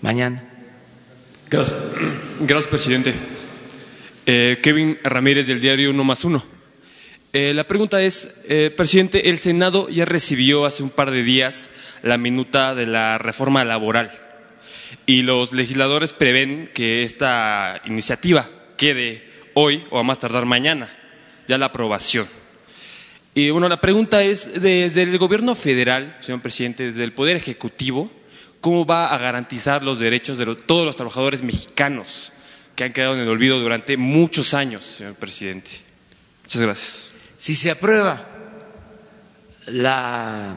Mañana. Gracias, Gracias presidente. Eh, Kevin Ramírez del diario Uno más Uno. Eh, la pregunta es, eh, presidente, el Senado ya recibió hace un par de días la minuta de la reforma laboral y los legisladores prevén que esta iniciativa quede hoy o a más tardar mañana ya la aprobación. Y bueno, la pregunta es, desde el gobierno federal, señor presidente, desde el Poder Ejecutivo, ¿cómo va a garantizar los derechos de todos los trabajadores mexicanos que han quedado en el olvido durante muchos años, señor presidente? Muchas gracias. Si se aprueba la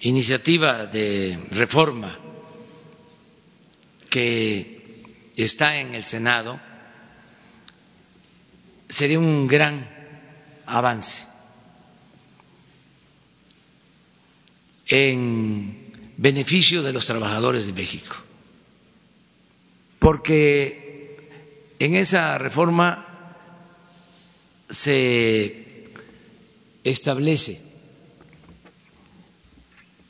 iniciativa de reforma que está en el Senado, sería un gran avance. En beneficio de los trabajadores de México, porque en esa reforma se establece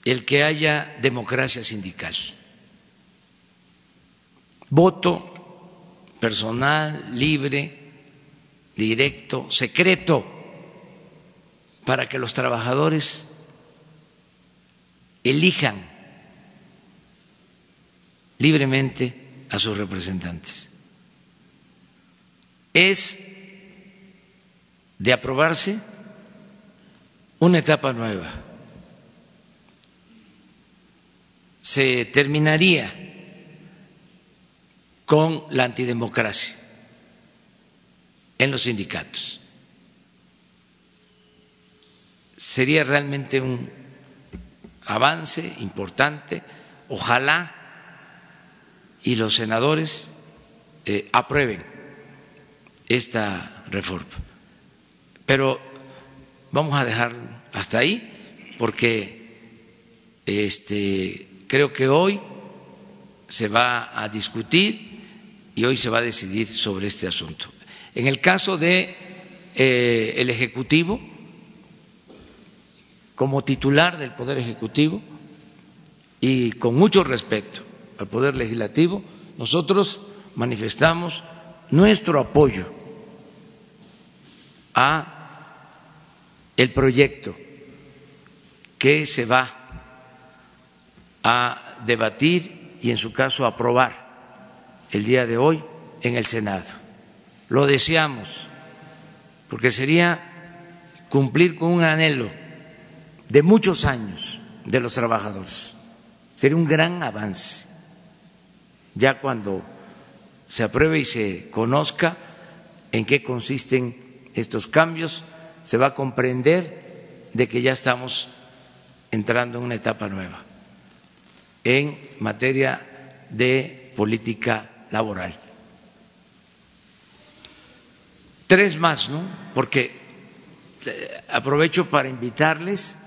el que haya democracia sindical, voto personal, libre, directo, secreto, para que los trabajadores elijan libremente a sus representantes. Es de aprobarse una etapa nueva. Se terminaría con la antidemocracia en los sindicatos. Sería realmente un avance importante. Ojalá y los senadores eh, aprueben esta reforma. Pero vamos a dejarlo hasta ahí porque este, creo que hoy se va a discutir y hoy se va a decidir sobre este asunto. En el caso de eh, el ejecutivo, como titular del poder ejecutivo y con mucho respeto al poder legislativo, nosotros manifestamos nuestro apoyo a el proyecto que se va a debatir y en su caso aprobar el día de hoy en el Senado lo deseamos, porque sería cumplir con un anhelo de muchos años de los trabajadores. Sería un gran avance, ya cuando se apruebe y se conozca en qué consisten estos cambios, se va a comprender de que ya estamos entrando en una etapa nueva en materia de política laboral. Tres más, ¿no? Porque eh, aprovecho para invitarles,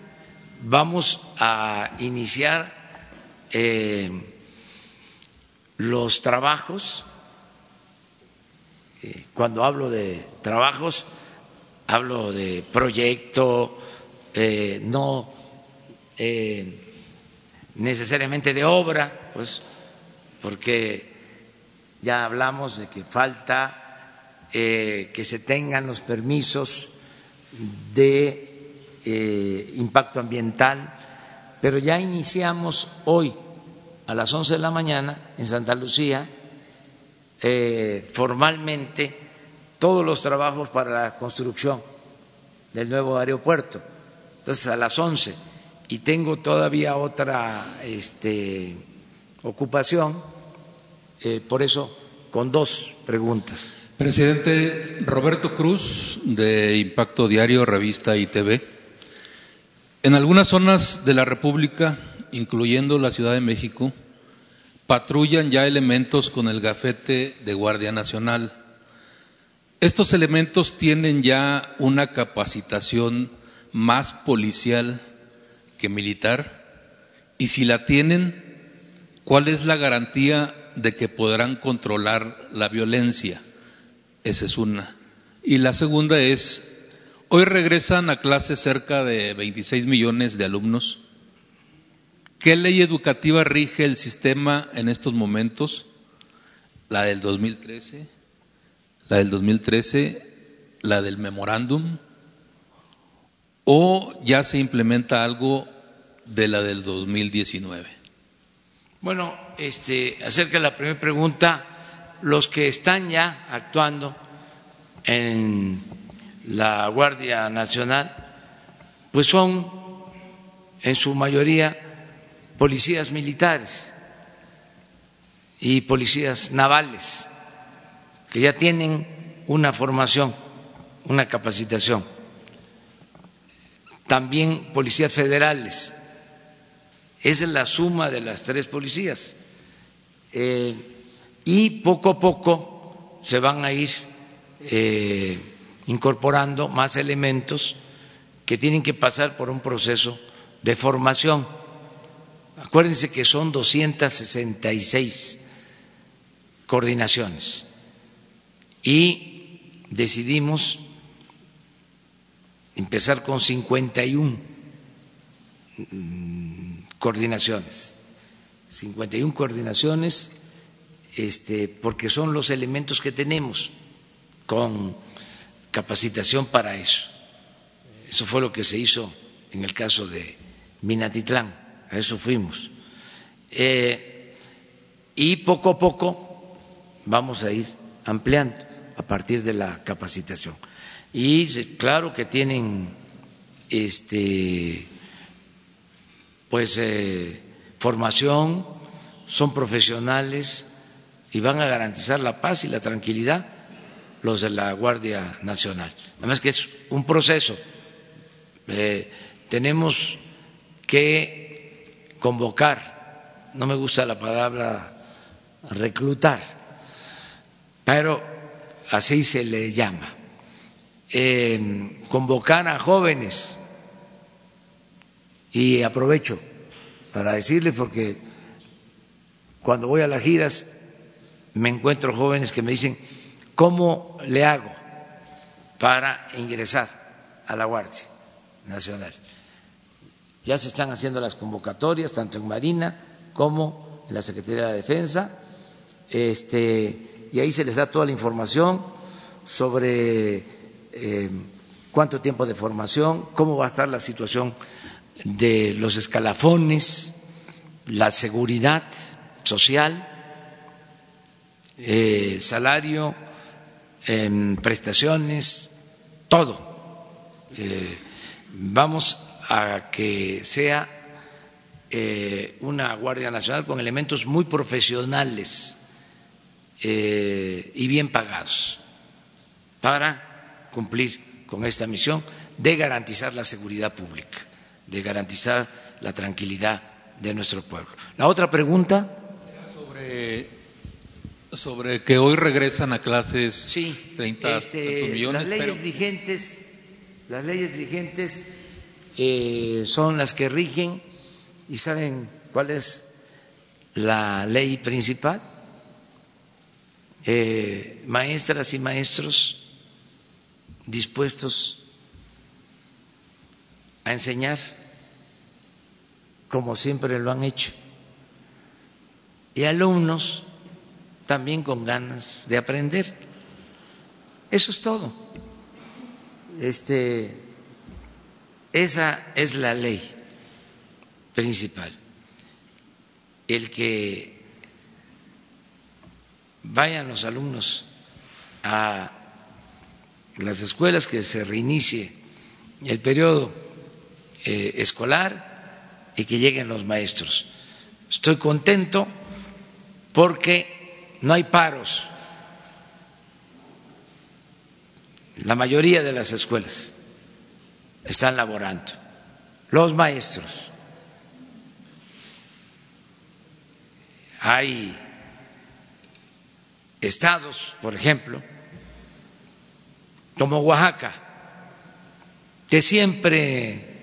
vamos a iniciar eh, los trabajos. Eh, cuando hablo de trabajos, hablo de proyecto, no necesariamente de obra, pues, porque ya hablamos de que falta eh, que se tengan los permisos de eh, impacto ambiental, pero ya iniciamos hoy a las 11 de la mañana en Santa Lucía eh, formalmente todos los trabajos para la construcción del nuevo aeropuerto. Entonces a las 11 y tengo todavía otra este, ocupación, por eso con dos preguntas. Presidente Roberto Cruz, de Impacto Diario, Revista y TV. En algunas zonas de la República, incluyendo la Ciudad de México, patrullan ya elementos con el gafete de Guardia Nacional. Estos elementos tienen ya una capacitación más policial que militar y si la tienen, ¿cuál es la garantía de que podrán controlar la violencia? Esa es una. Y la segunda es, hoy regresan a clase cerca de 26 millones de alumnos. ¿Qué ley educativa rige el sistema en estos momentos? La del 2013, la del 2013, la del memorándum, o ya se implementa algo de la del 2019. Bueno, este, acerca de la primera pregunta, los que están ya actuando en la Guardia Nacional, pues son en su mayoría policías militares y policías navales, que ya tienen una formación, una capacitación. También policías federales. Esa es la suma de las tres policías. Eh, y poco a poco se van a ir eh, incorporando más elementos que tienen que pasar por un proceso de formación. Acuérdense que son 266 coordinaciones y decidimos empezar con 51 mm, coordinaciones. 51 coordinaciones este, porque son los elementos que tenemos con capacitación para eso. Eso fue lo que se hizo en el caso de Minatitlán, a eso fuimos. Eh, y poco a poco vamos a ir ampliando a partir de la capacitación. Y claro que tienen este pues eh, formación, son profesionales, y van a garantizar la paz y la tranquilidad los de la Guardia Nacional. Además que es un proceso. Eh, tenemos que convocar, no me gusta la palabra reclutar, pero así se le llama, eh, convocar a jóvenes y aprovecho para decirles porque cuando voy a las giras me encuentro jóvenes que me dicen, ¿cómo le hago para ingresar a la Guardia Nacional? Ya se están haciendo las convocatorias, tanto en Marina como en la Secretaría de Defensa, este, y ahí se les da toda la información sobre eh, cuánto tiempo de formación, cómo va a estar la situación de los escalafones, la seguridad social eh, salario, prestaciones, todo. Eh, vamos a que sea eh, una Guardia Nacional con elementos muy profesionales y bien pagados para cumplir con esta misión de garantizar la seguridad pública, de garantizar la tranquilidad de nuestro pueblo. La otra pregunta. Sobre, sobre que hoy regresan a clases sí, 30 este, millones. Las leyes vigentes, las leyes vigentes eh, son las que rigen y saben cuál es la ley principal. Eh, maestras y maestros dispuestos a enseñar como siempre lo han hecho y alumnos también con ganas de aprender. Eso es todo. Este, esa es la ley principal. El que vayan los alumnos a las escuelas, que se reinicie el periodo eh, escolar y que lleguen los maestros. Estoy contento porque no hay paros. La mayoría de las escuelas están laborando. Los maestros. Hay estados, por ejemplo, como Oaxaca, que siempre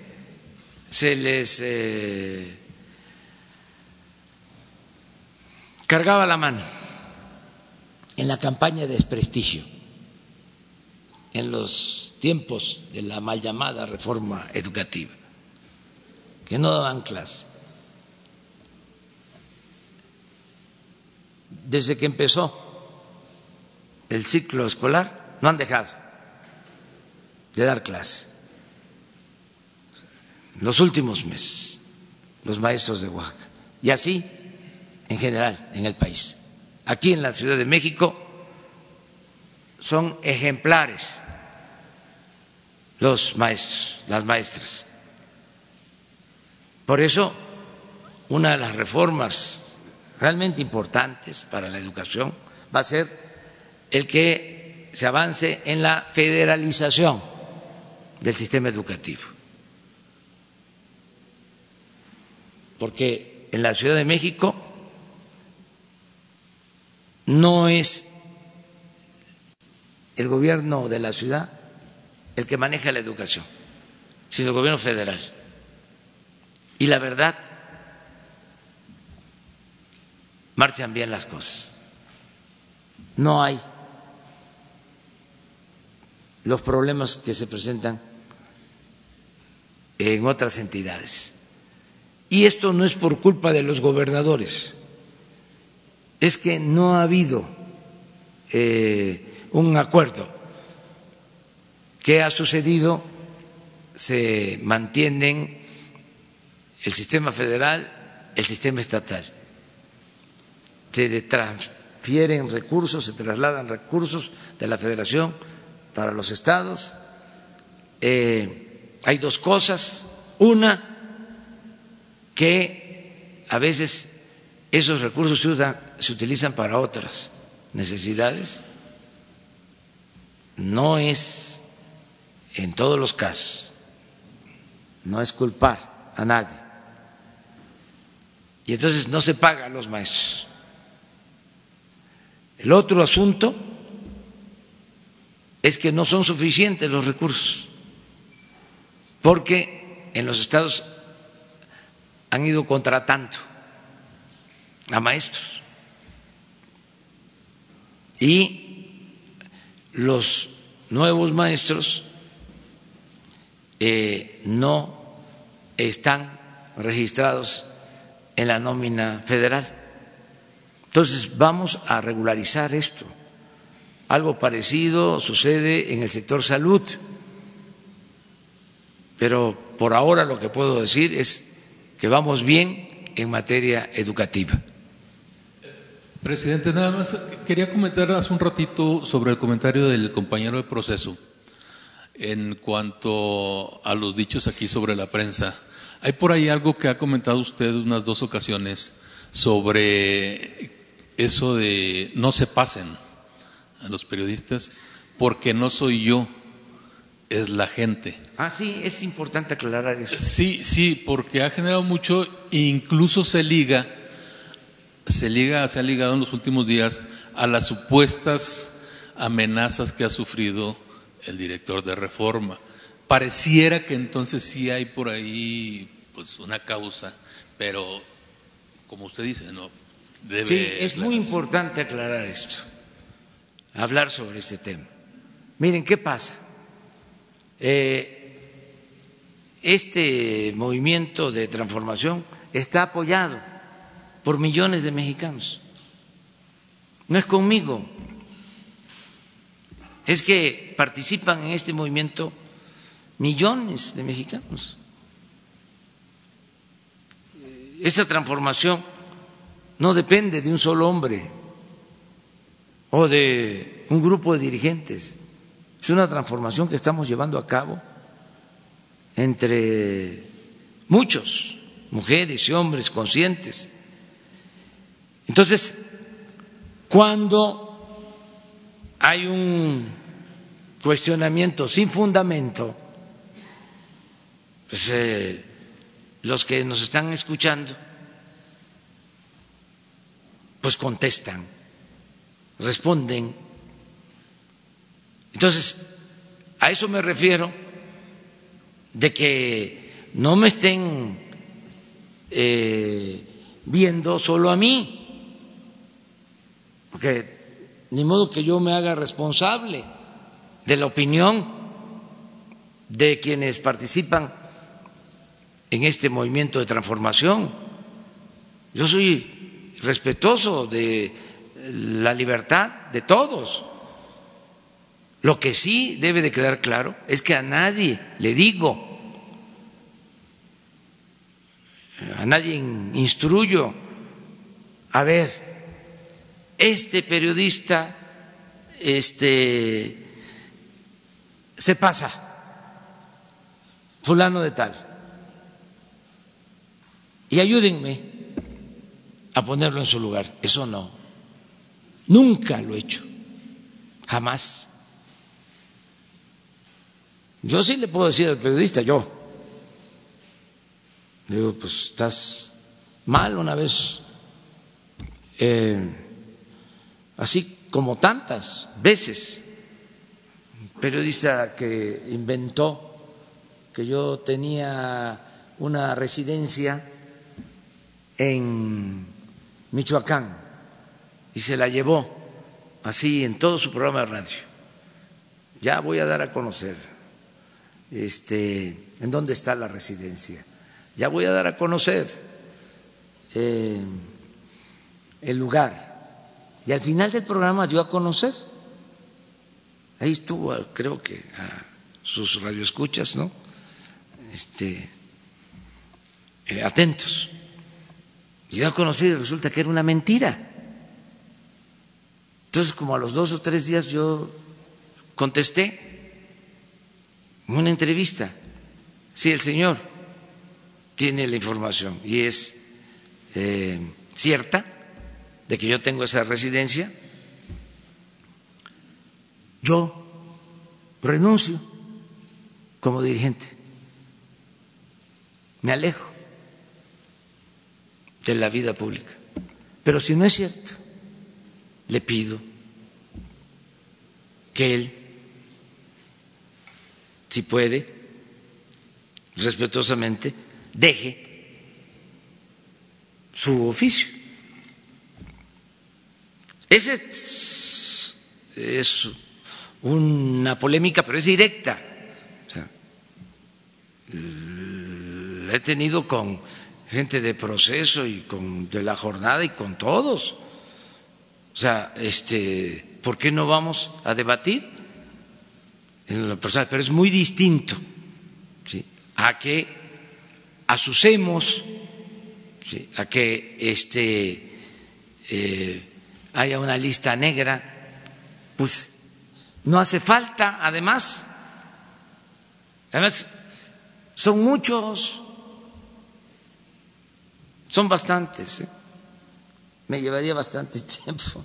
se les eh, cargaba la mano en la campaña de desprestigio, en los tiempos de la mal llamada reforma educativa, que no daban clase. Desde que empezó el ciclo escolar, no han dejado de dar clase. Los últimos meses, los maestros de Oaxaca. Y así, en general, en el país. Aquí en la Ciudad de México son ejemplares los maestros, las maestras. Por eso, una de las reformas realmente importantes para la educación va a ser el que se avance en la federalización del sistema educativo. Porque en la Ciudad de México no es el gobierno de la ciudad el que maneja la educación, sino el gobierno federal. Y la verdad, marchan bien las cosas. No hay los problemas que se presentan en otras entidades. Y esto no es por culpa de los gobernadores, es que no ha habido eh, un acuerdo. ¿Qué ha sucedido? Se mantienen el sistema federal, el sistema estatal. Se transfieren recursos, se trasladan recursos de la federación para los estados. Eh, hay dos cosas. Una, que a veces esos recursos se, utilizan para otras necesidades. No es en todos los casos, no es culpar a nadie. Y entonces no se paga a los maestros. El otro asunto es que no son suficientes los recursos, porque en los estados han ido contratando a maestros y los nuevos maestros eh, no están registrados en la nómina federal. Entonces vamos a regularizar esto. Algo parecido sucede en el sector salud, pero por ahora lo que puedo decir es que vamos bien en materia educativa. Presidente, nada más quería comentar hace un ratito sobre el comentario del compañero de proceso en cuanto a los dichos aquí sobre la prensa. Hay por ahí algo que ha comentado usted unas dos ocasiones sobre eso de no se pasen a los periodistas porque no soy yo, es la gente. Ah, sí, es importante aclarar eso. Sí, sí, porque ha generado mucho, incluso se liga, se liga, se ha ligado en los últimos días a las supuestas amenazas que ha sufrido el director de Reforma. Pareciera que entonces sí hay por ahí pues una causa, pero como usted dice, no debe. Sí, es muy importante aclarar esto, hablar sobre este tema. Miren qué pasa. Eh, este movimiento de transformación está apoyado por millones de mexicanos. No es conmigo, es que participan en este movimiento millones de mexicanos. Esa transformación no depende de un solo hombre o de un grupo de dirigentes, es una transformación que estamos llevando a cabo entre muchos, mujeres y hombres conscientes. Entonces, cuando hay un cuestionamiento sin fundamento, pues eh, los que nos están escuchando, pues contestan, responden. Entonces, a eso me refiero de que no me estén eh, viendo solo a mí, porque ni modo que yo me haga responsable de la opinión de quienes participan en este movimiento de transformación. Yo soy respetuoso de la libertad de todos. Lo que sí debe de quedar claro es que a nadie le digo, a nadie instruyo, a ver, este periodista este se pasa fulano de tal y ayúdenme a ponerlo en su lugar. Eso no. Nunca lo he hecho. Jamás. Yo sí le puedo decir al periodista, yo. Digo, pues estás mal una vez. Eh, así como tantas veces. Periodista que inventó que yo tenía una residencia en Michoacán y se la llevó así en todo su programa de radio. Ya voy a dar a conocer este, en dónde está la residencia. Ya voy a dar a conocer eh, el lugar y al final del programa dio a conocer, ahí estuvo, creo que a sus radioescuchas, ¿no? Este, eh, atentos. Y dio a conocer y resulta que era una mentira. Entonces, como a los dos o tres días yo contesté en una entrevista, sí, el señor tiene la información y es eh, cierta de que yo tengo esa residencia, yo renuncio como dirigente, me alejo de la vida pública. Pero si no es cierto, le pido que él, si puede, respetuosamente, deje su oficio esa es, una polémica, pero es directa. la he tenido con gente de proceso y con de la jornada y con todos. O sea, este, ¿por qué no vamos a debatir? Pero es muy distinto a que asucemos, a que este eh, haya una lista negra, pues no hace falta, además, además son muchos, son bastantes. ¿eh? me llevaría bastante tiempo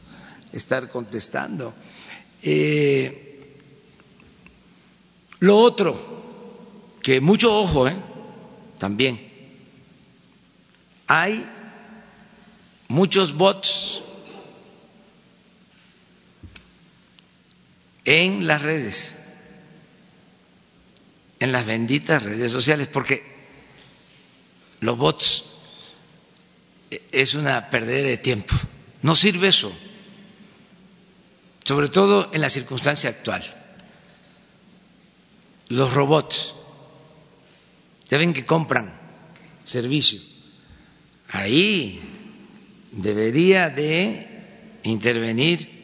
estar contestando. Eh, lo otro, que mucho ojo, ¿eh? también, hay muchos bots en las redes, en las benditas redes sociales, porque los bots es una pérdida de tiempo. No sirve eso, sobre todo en la circunstancia actual. Los robots, ya ven que compran servicio. Ahí debería de intervenir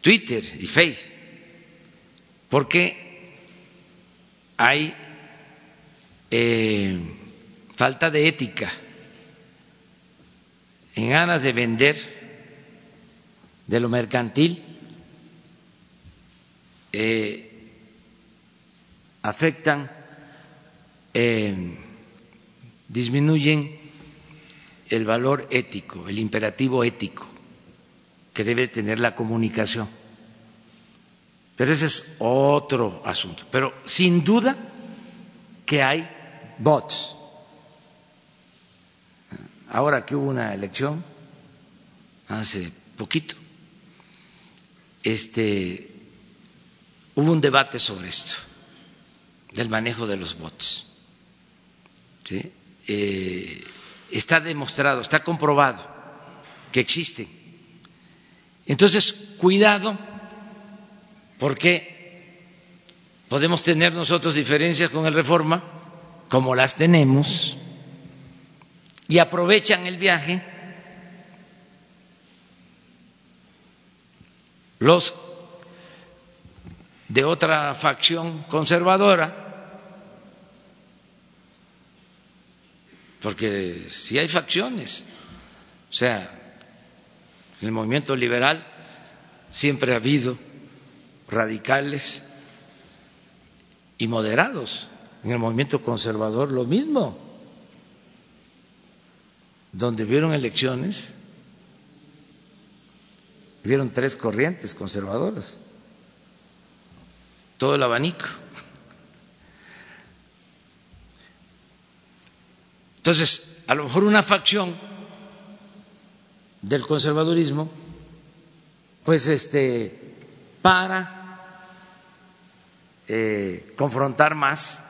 Twitter y Facebook, porque hay eh, falta de ética en ganas de vender de lo mercantil eh, afectan, eh, disminuyen el valor ético, el imperativo ético debe tener la comunicación. Pero ese es otro asunto. Pero sin duda que hay bots. Ahora que hubo una elección, hace poquito, este, hubo un debate sobre esto, del manejo de los bots. Eh, está demostrado, está comprobado que existen. Entonces, cuidado, porque podemos tener nosotros diferencias con el reforma, como las tenemos, y aprovechan el viaje los de otra facción conservadora, porque si hay facciones, o sea, en el movimiento liberal siempre ha habido radicales y moderados, en el movimiento conservador lo mismo, donde vieron elecciones, vieron tres corrientes conservadoras, todo el abanico. Entonces, a lo mejor una facción del conservadurismo, pues este, para eh, confrontar más,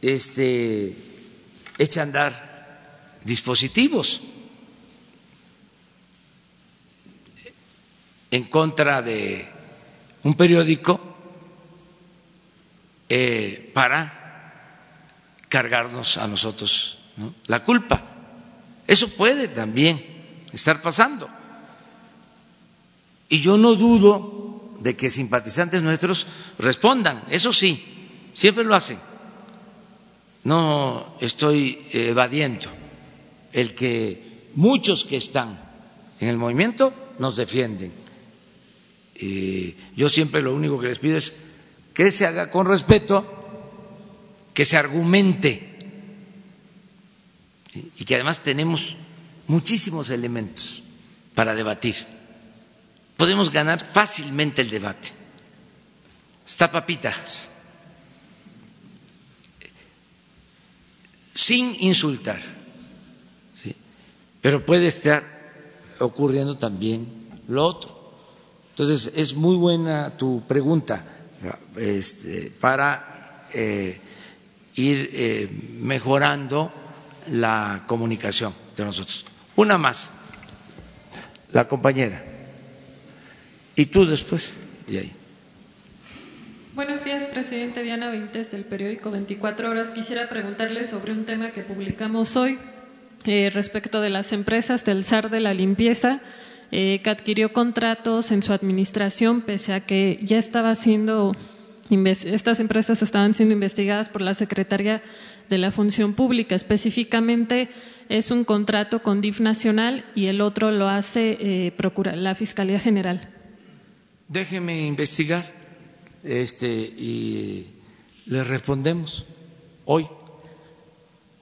este, echa a andar dispositivos en contra de un periódico eh, para cargarnos a nosotros la culpa. Eso puede también estar pasando. Y yo no dudo de que simpatizantes nuestros respondan, eso sí, siempre lo hacen. No estoy evadiendo el que muchos que están en el movimiento nos defienden. yo siempre lo único que les pido es que se haga con respeto que se argumente y que además tenemos muchísimos elementos para debatir. Podemos ganar fácilmente el debate. Está papitas. Sin insultar. Pero puede estar ocurriendo también lo otro. Entonces, es muy buena tu pregunta este, para eh, ir eh, mejorando la comunicación de nosotros. Una más, la compañera. Y tú después, y ahí. Buenos días, presidente Diana Vintes del periódico 24 Horas. Quisiera preguntarle sobre un tema que publicamos hoy eh, respecto de las empresas del SAR de la limpieza, eh, que adquirió contratos en su administración pese a que ya estaba siendo estas empresas estaban siendo investigadas por la Secretaría de la Función Pública. Específicamente es un contrato con DIF Nacional y el otro lo hace eh, la Fiscalía General. Déjeme investigar este, y le respondemos hoy.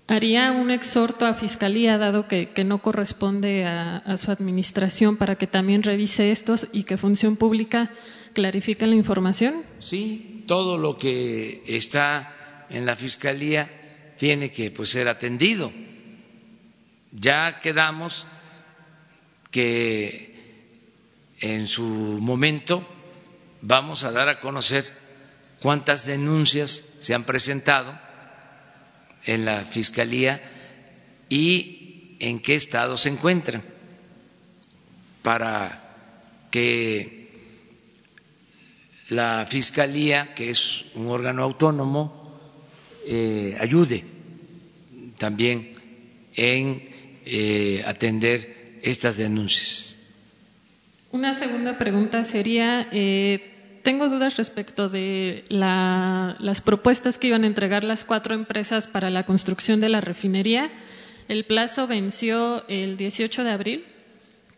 haría un exhorto a Fiscalía, dado que, no corresponde a, a, su administración, para que también revise estos y que Función Pública clarifique la información? Sí, todo lo que está en la Fiscalía tiene que pues, ser atendido. Ya quedamos que en su momento vamos a dar a conocer cuántas denuncias se han presentado en la Fiscalía y en qué estado se encuentran para que la Fiscalía, que es un órgano autónomo, eh, ayude también en eh, atender estas denuncias. Una segunda pregunta sería, eh, tengo dudas respecto de las propuestas que iban a entregar las cuatro empresas para la construcción de la refinería. El plazo venció el 18 de abril.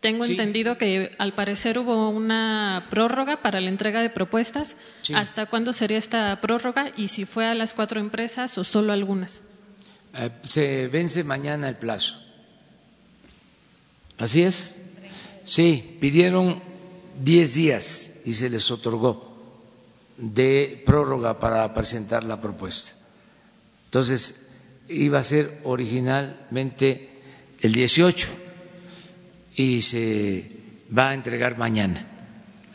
Tengo entendido que al parecer hubo una prórroga para la entrega de propuestas. ¿Hasta cuándo sería esta prórroga y si fue a las cuatro empresas o solo algunas? Eh, se vence mañana el plazo. ¿Así es? Sí, pidieron diez días y se les otorgó de prórroga para presentar la propuesta. Entonces, iba a ser originalmente el 18 y se va a entregar mañana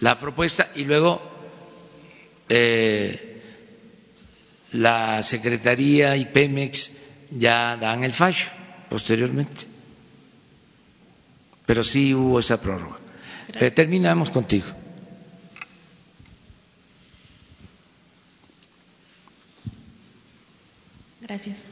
la propuesta y luego eh, la Secretaría y Pemex ya dan el fallo posteriormente pero sí hubo esa prórroga. Eh, terminamos contigo. Gracias.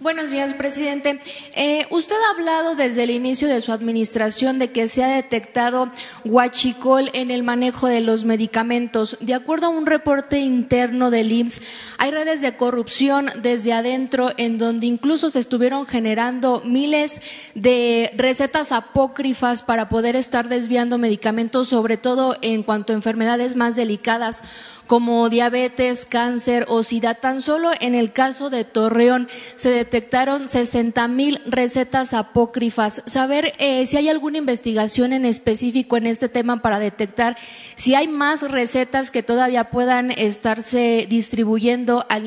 Buenos días, presidente. Eh, usted ha hablado desde el inicio de su administración de que se ha detectado huachicol en el manejo de los medicamentos. De acuerdo a un reporte interno del IMSS, hay redes de corrupción desde adentro en donde incluso se estuvieron generando miles de recetas apócrifas para poder estar desviando medicamentos, sobre todo en cuanto a enfermedades más delicadas como diabetes, cáncer, obesidad. Tan solo en el caso de Torreón se detectaron 60 mil recetas apócrifas. Saber eh, si hay alguna investigación en específico en este tema para detectar si hay más recetas que todavía puedan estarse distribuyendo al,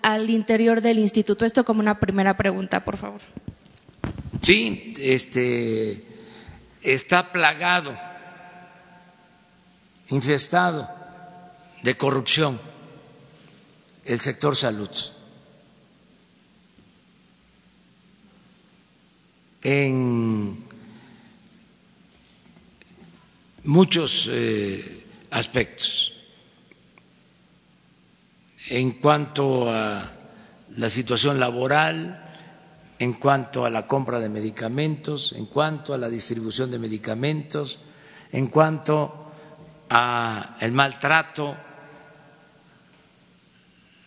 al interior del instituto. Esto como una primera pregunta, por favor. Sí, este está plagado, infestado de corrupción el sector salud. En muchos eh, aspectos. En cuanto a la situación laboral, en cuanto a la compra de medicamentos, en cuanto a la distribución de medicamentos, en cuanto a el maltrato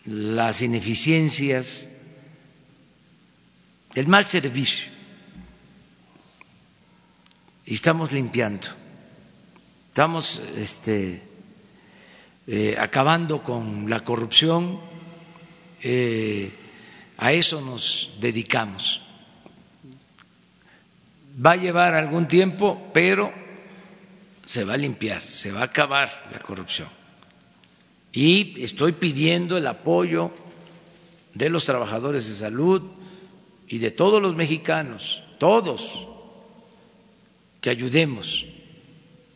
las ineficiencias, el mal servicio. Y estamos limpiando, estamos este, eh, acabando con la corrupción, eh, a eso nos dedicamos. Va a llevar algún tiempo, pero se va a limpiar, se va a acabar la corrupción y estoy pidiendo el apoyo de los trabajadores de salud y de todos los mexicanos, todos, que ayudemos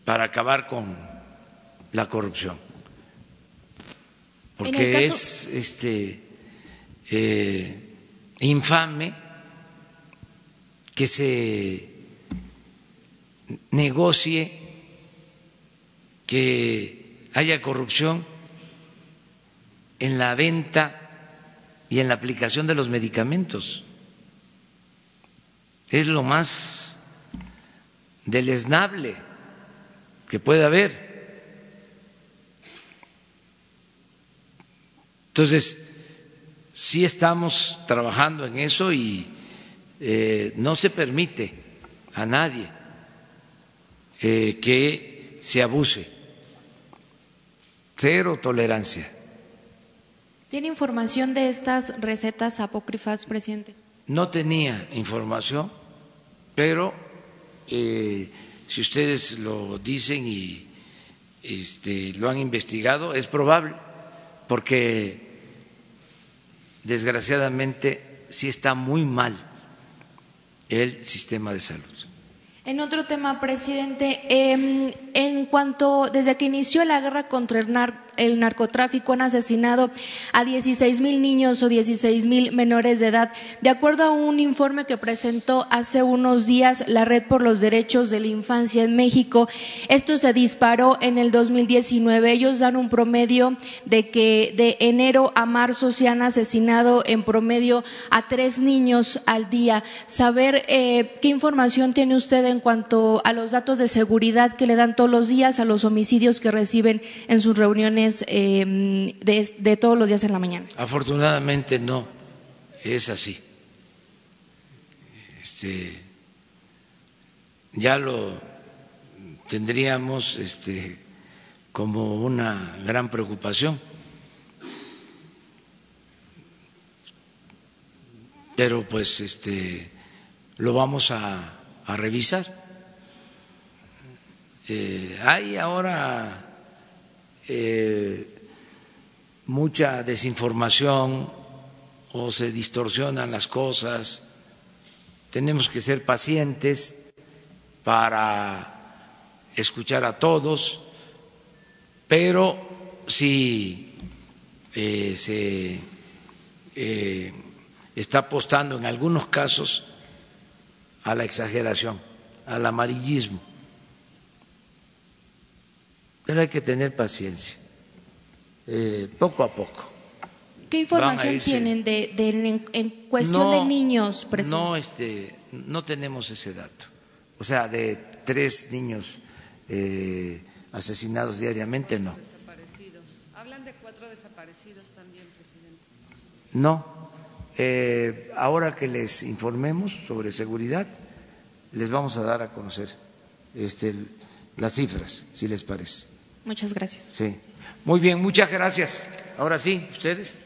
para acabar con la corrupción. Porque es este eh, infame que se negocie, que haya corrupción en la venta y en la aplicación de los medicamentos. Es lo más deleznable que puede haber. Entonces, sí estamos trabajando en eso y eh, no se permite a nadie eh, que se abuse. Cero tolerancia. ¿Tiene información de estas recetas apócrifas, presidente? no tenía información, pero eh, si ustedes lo dicen y este, lo han investigado, es probable, porque desgraciadamente sí está muy mal el sistema de salud. En otro tema, presidente, em, en cuanto desde que inició la guerra contra el narco, el narcotráfico han asesinado a 16 mil niños o 16 mil menores de edad. De acuerdo a un informe que presentó hace unos días la Red por los Derechos de la Infancia en México, esto se disparó en el 2019. Ellos dan un promedio de que de enero a marzo se han asesinado en promedio a tres niños al día. Saber eh, qué información tiene usted en cuanto a los datos de seguridad que le dan todos los días a los homicidios que reciben en sus reuniones Em, de, todos los días en la mañana. Afortunadamente no, es así. Este, ya lo tendríamos este, como una gran preocupación. Pero pues este, lo vamos a, revisar. Eh, hay ahora eh, mucha desinformación o se distorsionan las cosas. Tenemos que ser pacientes para escuchar a todos, pero si eh, se está apostando en algunos casos a la exageración, al amarillismo pero hay que tener paciencia, eh, poco a poco. ¿Qué información tienen de, en, cuestión de niños? Presidente? No, este, no tenemos ese dato. O sea, de tres niños eh, asesinados diariamente, no. Hablan de cuatro desaparecidos también, presidente. No. Eh, ahora que les informemos sobre seguridad, les vamos a dar a conocer este, las cifras, si les parece. Muchas gracias. Sí. Muy bien, muchas gracias. Ahora sí, ustedes.